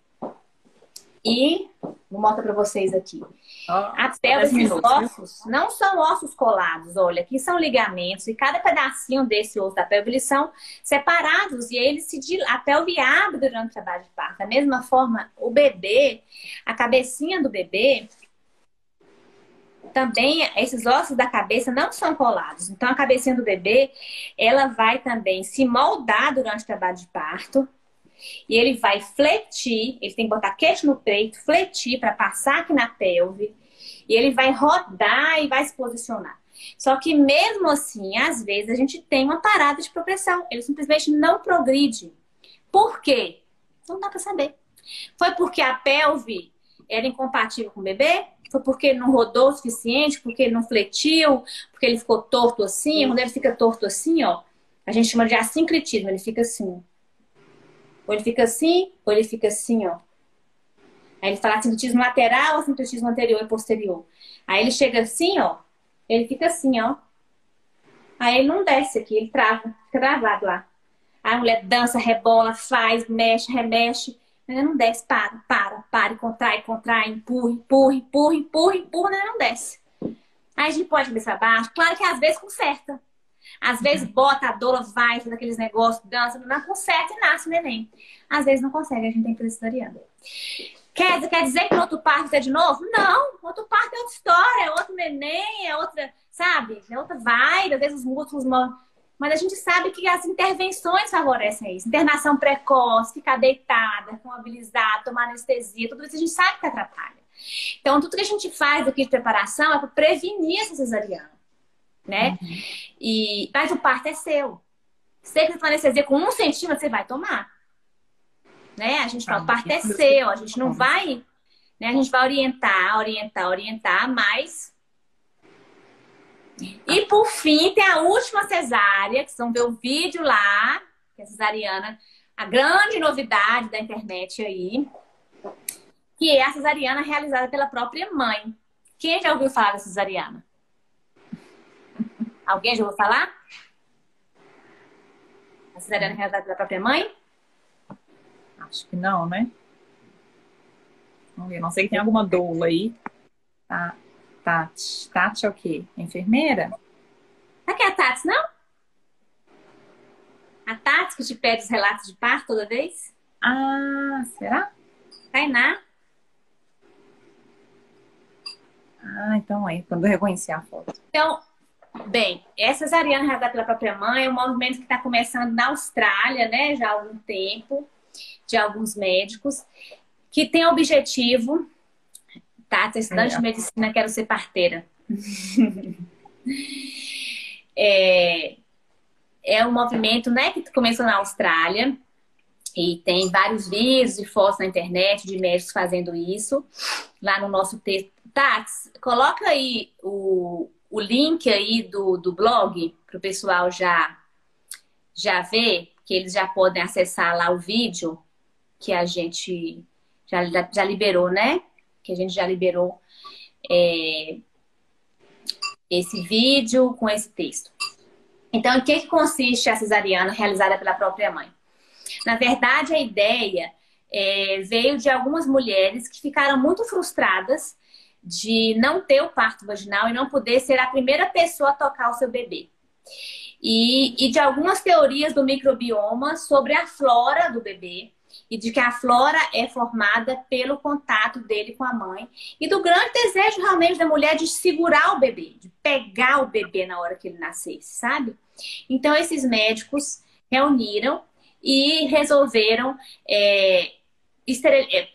S2: E vou mostrar para vocês aqui. A pelve, esses ossos, não são ossos colados, olha, aqui são ligamentos, e cada pedacinho desse osso da pelve, eles são separados, e eles se a pelve abre durante o trabalho de parto. Da mesma forma, o bebê, a cabecinha do bebê, também esses ossos da cabeça não são colados. Então a cabecinha do bebê, ela vai também se moldar durante o trabalho de parto. E ele vai fletir, ele tem que botar queixo no peito, fletir para passar aqui na pelve. E ele vai rodar e vai se posicionar. Só que mesmo assim, às vezes a gente tem uma parada de progressão. Ele simplesmente não progride. Por quê? Não dá para saber. Foi porque a pelve era incompatível com o bebê? Foi porque ele não rodou o suficiente? Porque ele não fletiu? Porque ele ficou torto assim? Quando ele fica torto assim, ó, a gente chama de assincretismo. Ele fica assim. Ou ele fica assim, ou ele fica assim, ó. Aí ele fala sincretismo lateral ou sincretismo anterior e posterior. Aí ele chega assim, ó. Ele fica assim, ó. Aí ele não desce aqui, ele trava, fica travado lá. Aí a mulher dança, rebola, faz, mexe, remexe. Ele não desce, para, para, para, contrai, contrai, empurra, empurra, empurra, empurra, empurra, não desce. Aí a gente pode cabeça abaixo. Claro que às vezes conserta. Às vezes bota a doula, vai, faz aqueles negócios, dança, não conserta e nasce o neném. Às vezes não consegue, a gente tem que precisariando. Quer, quer dizer que no outro parto é de novo? Não, outro parto é outra história, é outro neném, é outra, sabe? É outra vibe, às vezes os músculos Mas a gente sabe que as intervenções favorecem isso. Internação precoce, ficar deitada, mobilizar, tomar anestesia, tudo isso a gente sabe que atrapalha. Então, tudo que a gente faz aqui de preparação é para prevenir essa cesariana, né? Uhum. E, mas o parto é seu. Se você tomar anestesia com um centímetro, você vai tomar. Né? A gente fala, o parto é seu, a gente não vai, né? A gente vai orientar, orientar, orientar, mas e por fim, tem a última cesárea, que vocês vão ver o vídeo lá, que é a cesariana, a grande novidade da internet aí, que é a cesariana realizada pela própria mãe. Quem já ouviu falar da cesariana? Alguém já ouviu falar? A cesariana realizada pela própria mãe?
S1: Acho que não, né? Vamos ver, não sei que tem alguma doula aí. Tá. Tati. Tati é o quê? Enfermeira?
S2: Aqui é a Tati, não? A Tati que te pede os relatos de parto toda vez?
S1: Ah, será?
S2: Tainá.
S1: Ah, então é, quando eu reconheci a foto.
S2: Então, bem, essa cesariana realizada pela própria mãe é um movimento que está começando na Austrália, né, já há algum tempo, de alguns médicos, que tem o objetivo Tata, estudante de medicina, quero ser parteira. é, é um movimento né, que começou na Austrália e tem vários vídeos e fotos na internet de médicos fazendo isso. Lá no nosso texto. Tats, coloca aí o, o link aí do, do blog para o pessoal já, já ver, que eles já podem acessar lá o vídeo que a gente já, já liberou, né? que a gente já liberou é, esse vídeo com esse texto. Então, em que, que consiste a cesariana realizada pela própria mãe? Na verdade, a ideia é, veio de algumas mulheres que ficaram muito frustradas de não ter o parto vaginal e não poder ser a primeira pessoa a tocar o seu bebê. E, e de algumas teorias do microbioma sobre a flora do bebê, e de que a flora é formada pelo contato dele com a mãe e do grande desejo realmente da mulher de segurar o bebê, de pegar o bebê na hora que ele nascesse, sabe? Então esses médicos reuniram e resolveram é,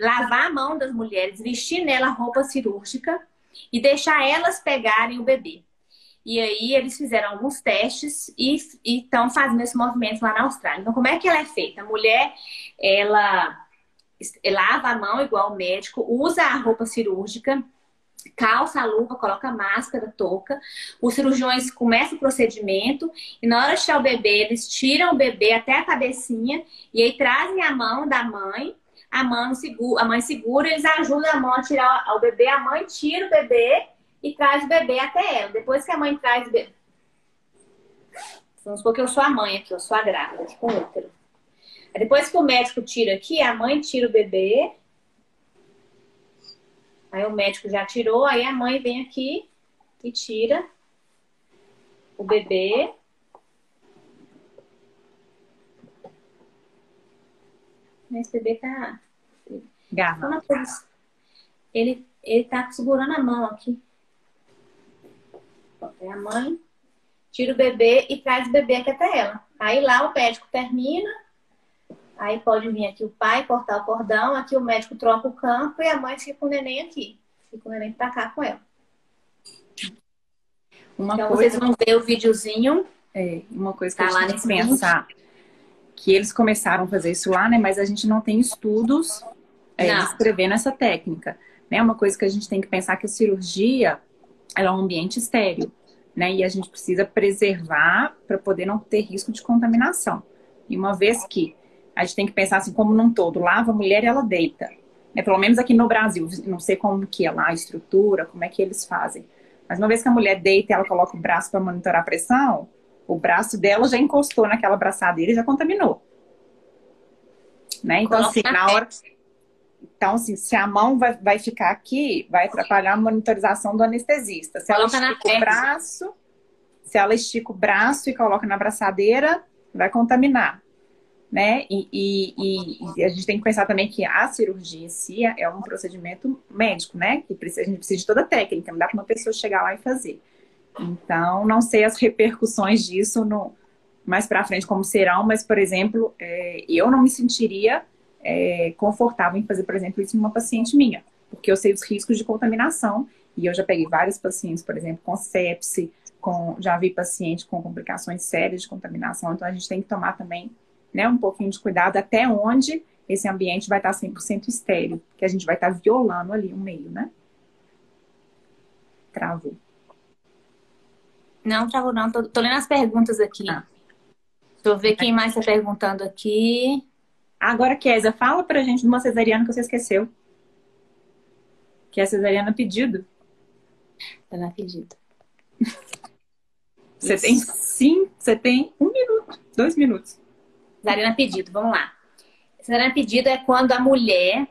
S2: lavar a mão das mulheres, vestir nela roupa cirúrgica e deixar elas pegarem o bebê. E aí eles fizeram alguns testes e estão fazendo esse movimento lá na Austrália. Então, como é que ela é feita? A mulher, ela lava a mão igual o médico, usa a roupa cirúrgica, calça a luva, coloca máscara, touca. Os cirurgiões começam o procedimento e na hora de tirar o bebê, eles tiram o bebê até a cabecinha e aí trazem a mão da mãe. A mãe segura, a mãe segura, eles ajudam a mão a tirar o bebê, a mãe tira o bebê e traz o bebê até ela. Depois que a mãe traz o bebê. Vamos supor que eu sou a mãe aqui, eu sou a grávida, com útero. depois que o médico tira aqui, a mãe tira o bebê. Aí o médico já tirou, aí a mãe vem aqui e tira o bebê. Esse bebê tá.
S1: Garra.
S2: Ele, ele tá segurando a mão aqui. É a mãe, tira o bebê e traz o bebê aqui até ela. Aí lá o médico termina, aí pode vir aqui o pai cortar o cordão, aqui o médico troca o campo e a mãe fica com o neném aqui. Fica o neném pra cá com ela. Uma então coisa... vocês vão ver o videozinho.
S1: É, uma coisa que tá a gente tem que pensar. Que eles começaram a fazer isso lá, né? Mas a gente não tem estudos é, descrevendo essa técnica. Né? Uma coisa que a gente tem que pensar que a cirurgia é um ambiente estéreo, né? E a gente precisa preservar para poder não ter risco de contaminação. E uma vez que a gente tem que pensar assim, como num todo, lava a mulher e ela deita. Né? Pelo menos aqui no Brasil, não sei como que é lá a estrutura, como é que eles fazem. Mas uma vez que a mulher deita e ela coloca o braço para monitorar a pressão, o braço dela já encostou naquela braçadeira e já contaminou. Né? Então, assim, na hora. Então, assim, se a mão vai, vai ficar aqui, vai atrapalhar a monitorização do anestesista. Se ela estica o braço, se ela estica o braço e coloca na braçadeira, vai contaminar. Né? E, e, e, a gente tem que pensar também que a cirurgia em si é um procedimento médico, né? Que precisa, a gente precisa de toda a técnica, não dá para uma pessoa chegar lá e fazer. Então, não sei as repercussões disso no, mais para frente como serão, mas, por exemplo, é, eu não me sentiria é, confortável em fazer, por exemplo, isso em uma paciente minha, porque eu sei os riscos de contaminação e eu já peguei vários pacientes, por exemplo, com sepse, com, já vi paciente com complicações sérias de contaminação, então a gente tem que tomar também né, um pouquinho de cuidado até onde esse ambiente vai estar 100% estéreo, que a gente vai estar violando ali o meio, né? Travou.
S2: Não travou não, tô, tô lendo as perguntas aqui. Ah. Deixa eu ver quem mais está perguntando aqui.
S1: Agora, Kézia, fala pra gente de uma cesariana que você esqueceu. Que é a cesariana pedido.
S2: Tá na pedido.
S1: Você tem sim, você tem um minuto, dois minutos.
S2: Cesariana pedido, vamos lá. Cesariana pedido é quando a mulher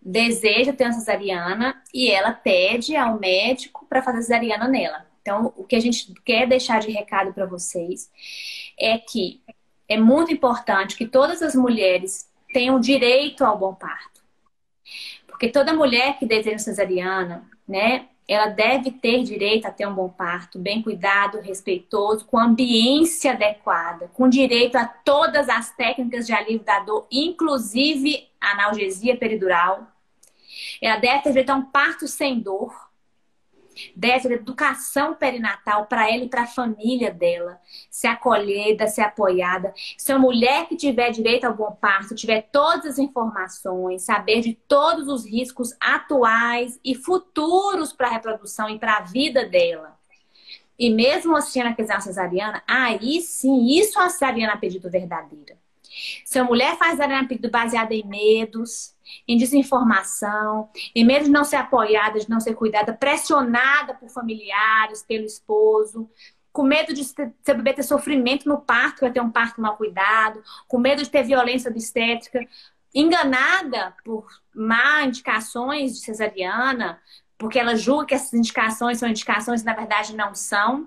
S2: deseja ter uma cesariana e ela pede ao médico para fazer cesariana nela. Então, o que a gente quer deixar de recado para vocês é que é muito importante que todas as mulheres tenham direito ao bom parto. Porque toda mulher que deseja cesariana, né, ela deve ter direito a ter um bom parto, bem cuidado, respeitoso, com ambiência adequada, com direito a todas as técnicas de alívio da dor, inclusive analgesia peridural. Ela deve ter direito a um parto sem dor dessa educação perinatal para ela e para a família dela, ser acolhida, ser apoiada. Se a mulher que tiver direito ao bom parto, tiver todas as informações, saber de todos os riscos atuais e futuros para a reprodução e para a vida dela. E mesmo ela quiser uma cesariana, aí sim, isso é uma cesariana a pedido verdadeira. Se a mulher faz cesariana a pedido baseada em medos, em desinformação, em medo de não ser apoiada, de não ser cuidada, pressionada por familiares, pelo esposo, com medo de seu bebê ter sofrimento no parto, vai ter um parto mal cuidado, com medo de ter violência obstétrica, enganada por má indicações de cesariana, porque ela julga que essas indicações são indicações e na verdade não são.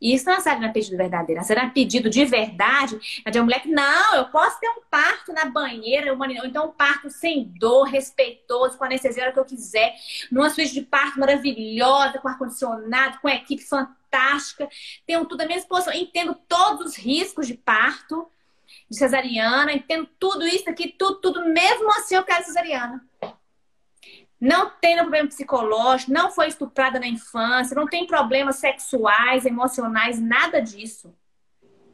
S2: Isso não é Sarina pedido verdadeiro. A Sarina pedido de verdade é de uma mulher que, não, eu posso ter um parto na banheira, ou então um parto sem dor, respeitoso, com a anestesia que eu quiser, numa suíte de parto maravilhosa, com ar-condicionado, com equipe fantástica. Tenho tudo à minha disposição. Entendo todos os riscos de parto, de cesariana, entendo tudo isso aqui, tudo, tudo. Mesmo assim, eu quero cesariana não tem problema psicológico, não foi estuprada na infância, não tem problemas sexuais, emocionais, nada disso.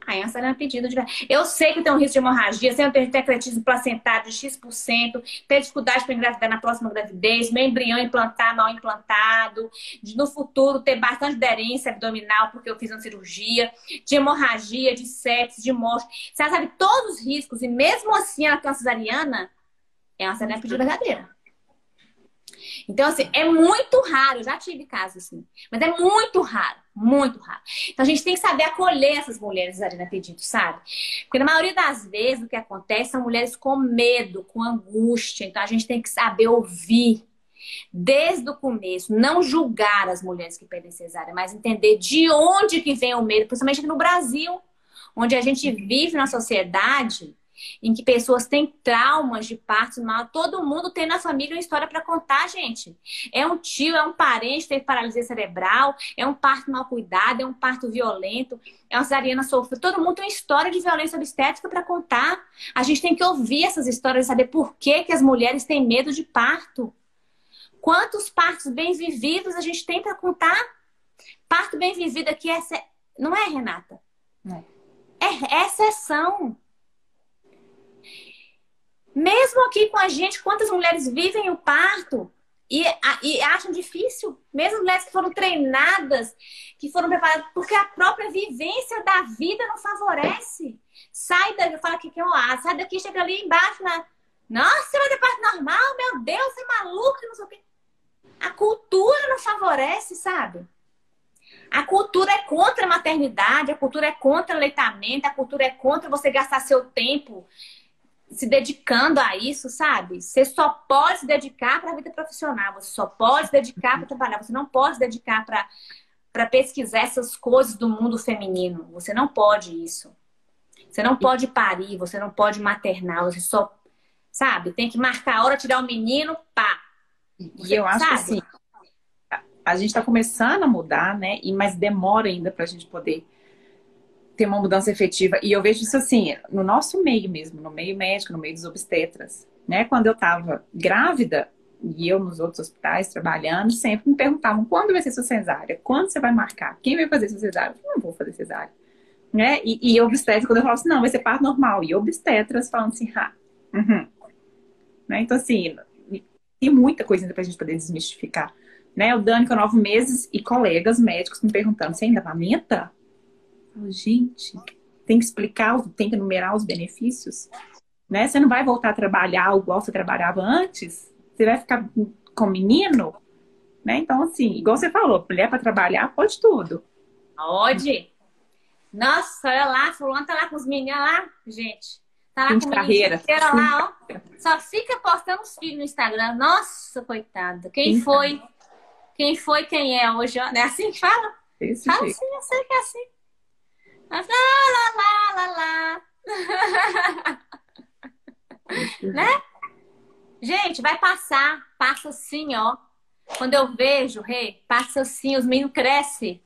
S2: Aí essa era pedido de. Eu sei que tem um risco de hemorragia, sei que tem ecletismo placentário de X%, ter dificuldade para engravidar na próxima gravidez, meu embrião implantar mal implantado, de no futuro ter bastante aderência abdominal porque eu fiz uma cirurgia, de hemorragia, de sepsis, de morte. Você sabe todos os riscos, e mesmo assim ela é cesariana, é uma cesariana pedido verdadeira. Então, assim, é muito raro, já tive casos assim, mas é muito raro, muito raro. Então, a gente tem que saber acolher essas mulheres ali na pedido, sabe? Porque na maioria das vezes o que acontece são mulheres com medo, com angústia. Então, a gente tem que saber ouvir desde o começo, não julgar as mulheres que pedem cesárea, mas entender de onde que vem o medo, principalmente aqui no Brasil, onde a gente vive na sociedade em que pessoas têm traumas de partos mal. Todo mundo tem na família uma história para contar, gente. É um tio, é um parente teve paralisia cerebral, é um parto mal cuidado, é um parto violento, é uma cesariana sofrida. Todo mundo tem uma história de violência obstétrica para contar. A gente tem que ouvir essas histórias e saber por que, que as mulheres têm medo de parto. Quantos partos bem vividos a gente tem para contar? Parto bem vivido aqui é... Não é, Renata? É. É exceção. Mesmo aqui com a gente, quantas mulheres vivem o parto e, e acham difícil? Mesmo mulheres que foram treinadas, que foram preparadas, porque a própria vivência da vida não favorece. Sai daqui, fala que é um sai daqui, chega ali embaixo na. Nossa, você vai ter parto normal? Meu Deus, você é maluca, não sei o quê. A cultura não favorece, sabe? A cultura é contra a maternidade, a cultura é contra o aleitamento, a cultura é contra você gastar seu tempo se dedicando a isso, sabe? Você só pode se dedicar para a vida profissional, você só pode se dedicar para trabalhar, você não pode se dedicar para para pesquisar essas coisas do mundo feminino. Você não pode isso. Você não pode parir, você não pode maternar, você só, sabe? Tem que marcar a hora, tirar o menino, pá.
S1: E eu acho sabe? que assim, a gente está começando a mudar, né? E mas demora ainda para a gente poder ter uma mudança efetiva. E eu vejo isso assim, no nosso meio mesmo, no meio médico, no meio dos obstetras. Né? Quando eu estava grávida, e eu nos outros hospitais trabalhando, sempre me perguntavam quando vai ser sua cesárea? Quando você vai marcar? Quem vai fazer sua cesárea? Eu não vou fazer cesárea. Né? E, e obstetras, quando eu falo assim, não, vai ser parto normal. E obstetras falando assim, ah, uhum. né? Então, assim, tem muita coisa ainda pra gente poder desmistificar. Né? O Dani com nove meses e colegas médicos me perguntando, você ainda amamenta? Gente, tem que explicar, tem que enumerar os benefícios. Né? Você não vai voltar a trabalhar igual você trabalhava antes. Você vai ficar com menino. Né? Então, assim, igual você falou, mulher para trabalhar pode tudo.
S2: Pode. Nossa, olha lá, fulano tá lá com os meninos lá, gente. Tá lá
S1: Fim com carreira.
S2: lá, ó. Só fica postando os filhos no Instagram. Nossa, coitada. Quem Sim, foi? Quem foi, quem é hoje? Não é assim que fala?
S1: Esse
S2: fala assim, eu sei que é assim. Lá, lá, lá, lá, lá. né? Gente, vai passar. Passa assim, ó. Quando eu vejo, rei, passa assim, os meninos crescem.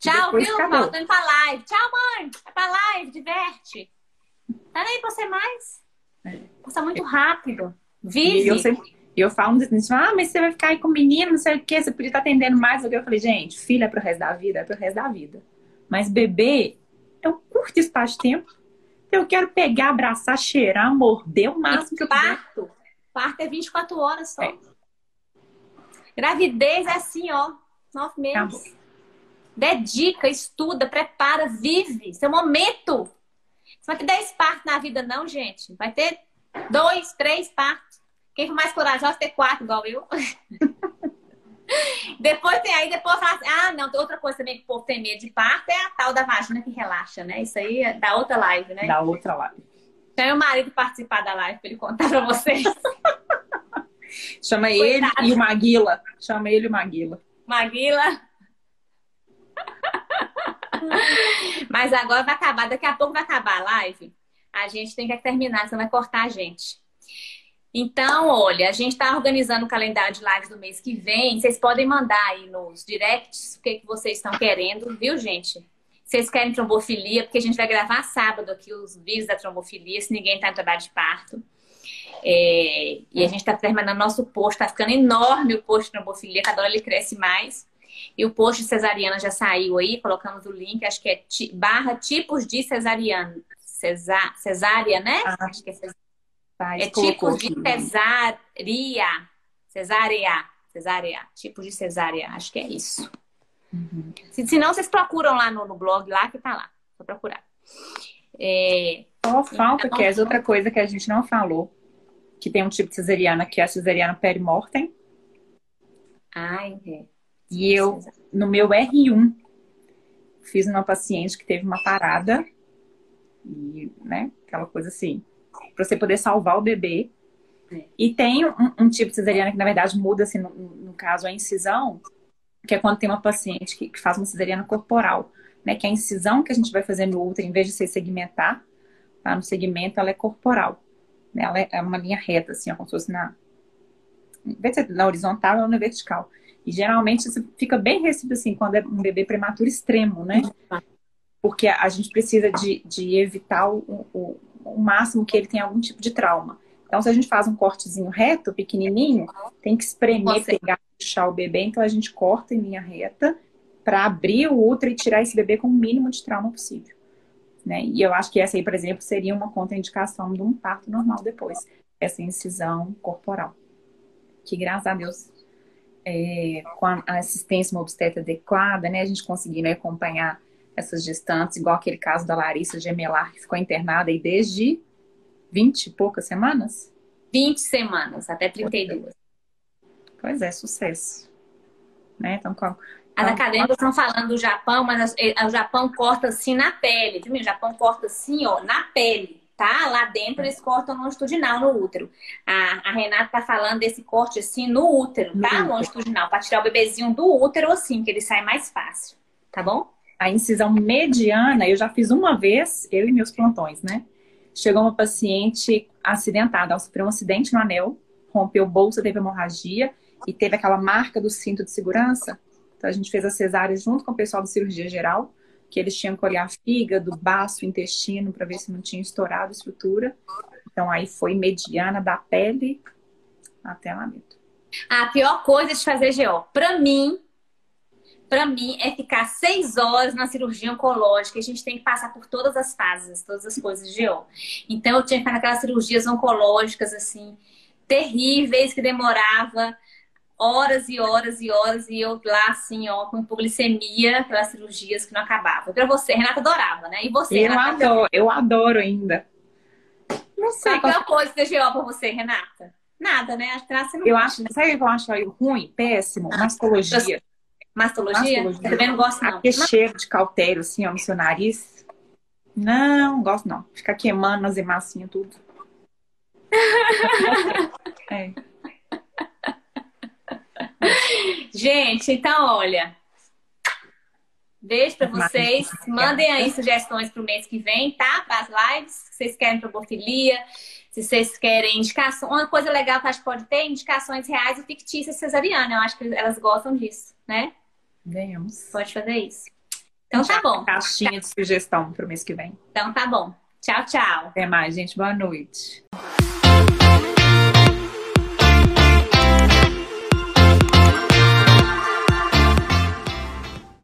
S2: Tchau, viu, Paulo? Tô indo pra live. Tchau, mãe. Vai pra live, diverte. Tá nem pra você mais. É. Passa muito rápido. Vive.
S1: E eu, sempre, eu falo assim, ah, mas você vai ficar aí com o menino, não sei o quê, você podia estar atendendo mais eu falei, gente, filha é pro resto da vida, é pro resto da vida. Mas bebê eu curto espaço de tempo. Eu quero pegar, abraçar, cheirar, morder o máximo que eu
S2: parto. Puder. Parto é 24 horas só. É. Gravidez é assim, ó. Nove meses. Acabou. Dedica, estuda, prepara, vive. Seu momento. Você vai ter 10 partos na vida, não, gente. Vai ter dois, três partos. Quem for mais corajoso, ter quatro, igual eu. Depois tem aí, depois fala assim, ah, não, tem outra coisa também que o povo tem medo de parto, é a tal da vagina que relaxa, né? Isso aí é da outra live, né?
S1: Da outra live.
S2: Chama o marido participar da live pra ele contar pra vocês.
S1: Chama Coitado. ele e o Maguila. Chama ele e o Maguila.
S2: Maguila. Mas agora vai acabar, daqui a pouco vai acabar a live. A gente tem que terminar, senão vai cortar a gente. Então, olha, a gente está organizando o calendário de lives do mês que vem. Vocês podem mandar aí nos directs o que, que vocês estão querendo, viu, gente? Vocês querem trombofilia, porque a gente vai gravar sábado aqui os vídeos da trombofilia, se ninguém está em trabalho de parto. É, e a gente está terminando nosso post, está ficando enorme o post de trombofilia, cada hora ele cresce mais. E o post de cesariana já saiu aí, colocamos o link, acho que é barra tipos de cesariana. Cesá, cesárea, né? Ah. Acho que é cesárea é tipo de cesárea. Cesárea. Cesárea. Tipo de cesárea. Acho que é isso. Uhum. Se, se não, vocês procuram lá no, no blog lá que tá lá. Só procurar.
S1: É... Só falta, então, que é outra coisa que a gente não falou. Que tem um tipo de cesariana que é a cesariana perimortem.
S2: Ai, é.
S1: E eu, no meu R1, fiz uma paciente que teve uma parada. E, né, aquela coisa assim para você poder salvar o bebê. É. E tem um, um, tipo de cesariana que, na verdade, muda, assim, no, no, caso, a incisão, que é quando tem uma paciente que, que, faz uma cesariana corporal, né? Que a incisão que a gente vai fazer no útero, em vez de ser segmentar, tá? No segmento, ela é corporal. Né? Ela é, é uma linha reta, assim, como se fosse na... Em vez de ser na horizontal, ela é na vertical. E geralmente isso fica bem restrito, assim, quando é um bebê prematuro extremo, né? Porque a, gente precisa de, de evitar o, o o máximo que ele tem algum tipo de trauma. Então, se a gente faz um cortezinho reto, pequenininho, tem que espremer, Você. pegar, puxar o bebê. Então, a gente corta em linha reta para abrir o útero e tirar esse bebê com o mínimo de trauma possível. Né? E eu acho que essa aí, por exemplo, seria uma contraindicação de um parto normal depois. Essa incisão corporal. Que, graças a Deus, é, com a assistência uma obstetra adequada, né, a gente conseguindo acompanhar essas gestantes, igual aquele caso da Larissa Gemelar, que ficou internada aí desde 20 e poucas semanas?
S2: 20 semanas, até 32.
S1: Pois é, sucesso. Né? Então, com,
S2: as acadêmicas estão falando do Japão, mas eh, o Japão corta assim na pele, viu? O Japão corta assim, ó, na pele, tá? Lá dentro eles cortam longitudinal no útero. A, a Renata tá falando desse corte assim no útero, tá? No longitudinal, para tirar o bebezinho do útero assim, que ele sai mais fácil, tá bom?
S1: A incisão mediana, eu já fiz uma vez, eu e meus plantões, né? Chegou uma paciente acidentada, ela sofreu um acidente no anel, rompeu bolsa, teve hemorragia e teve aquela marca do cinto de segurança. Então a gente fez a cesárea junto com o pessoal da cirurgia geral, que eles tinham que olhar fígado, baço, intestino para ver se não tinha estourado a estrutura. Então aí foi mediana da pele até lá dentro.
S2: A pior coisa de fazer GO, para mim, para mim é ficar seis horas na cirurgia oncológica. A gente tem que passar por todas as fases, todas as coisas de GO. Então eu tinha que ficar naquelas cirurgias oncológicas assim terríveis que demorava horas e horas e horas e eu lá assim, ó, com hipoglicemia pelas cirurgias que não acabavam. Para você, Renata adorava, né? E você,
S1: Eu
S2: Renata?
S1: adoro, eu adoro ainda. Não sei
S2: Sabe
S1: qual
S2: coisa de GO pra você, Renata? Nada, né? Acho que você não
S1: Eu acho,
S2: né?
S1: sabe o que eu acho ruim? Péssimo, mastologia.
S2: Mastologia?
S1: Mastologia.
S2: Eu também não gosto, não.
S1: Aquele cheiro de cautério, assim, ó, no seu nariz. Não, não gosto não. Fica queimando as hemassinhas tudo. É.
S2: Gente, então, olha. Beijo pra
S1: Mas-
S2: vocês. Mandem aí sugestões pro mês que vem, tá? Para as lives. Se vocês querem probofilia, se vocês querem indicações. Uma coisa legal que acho que pode ter, indicações reais e fictícias cesariana. Eu acho que elas gostam disso, né?
S1: Venhamos.
S2: Pode fazer isso. Então tá bom.
S1: Caixinha de sugestão pro mês que vem.
S2: Então tá bom. Tchau, tchau.
S1: Até mais, gente. Boa noite.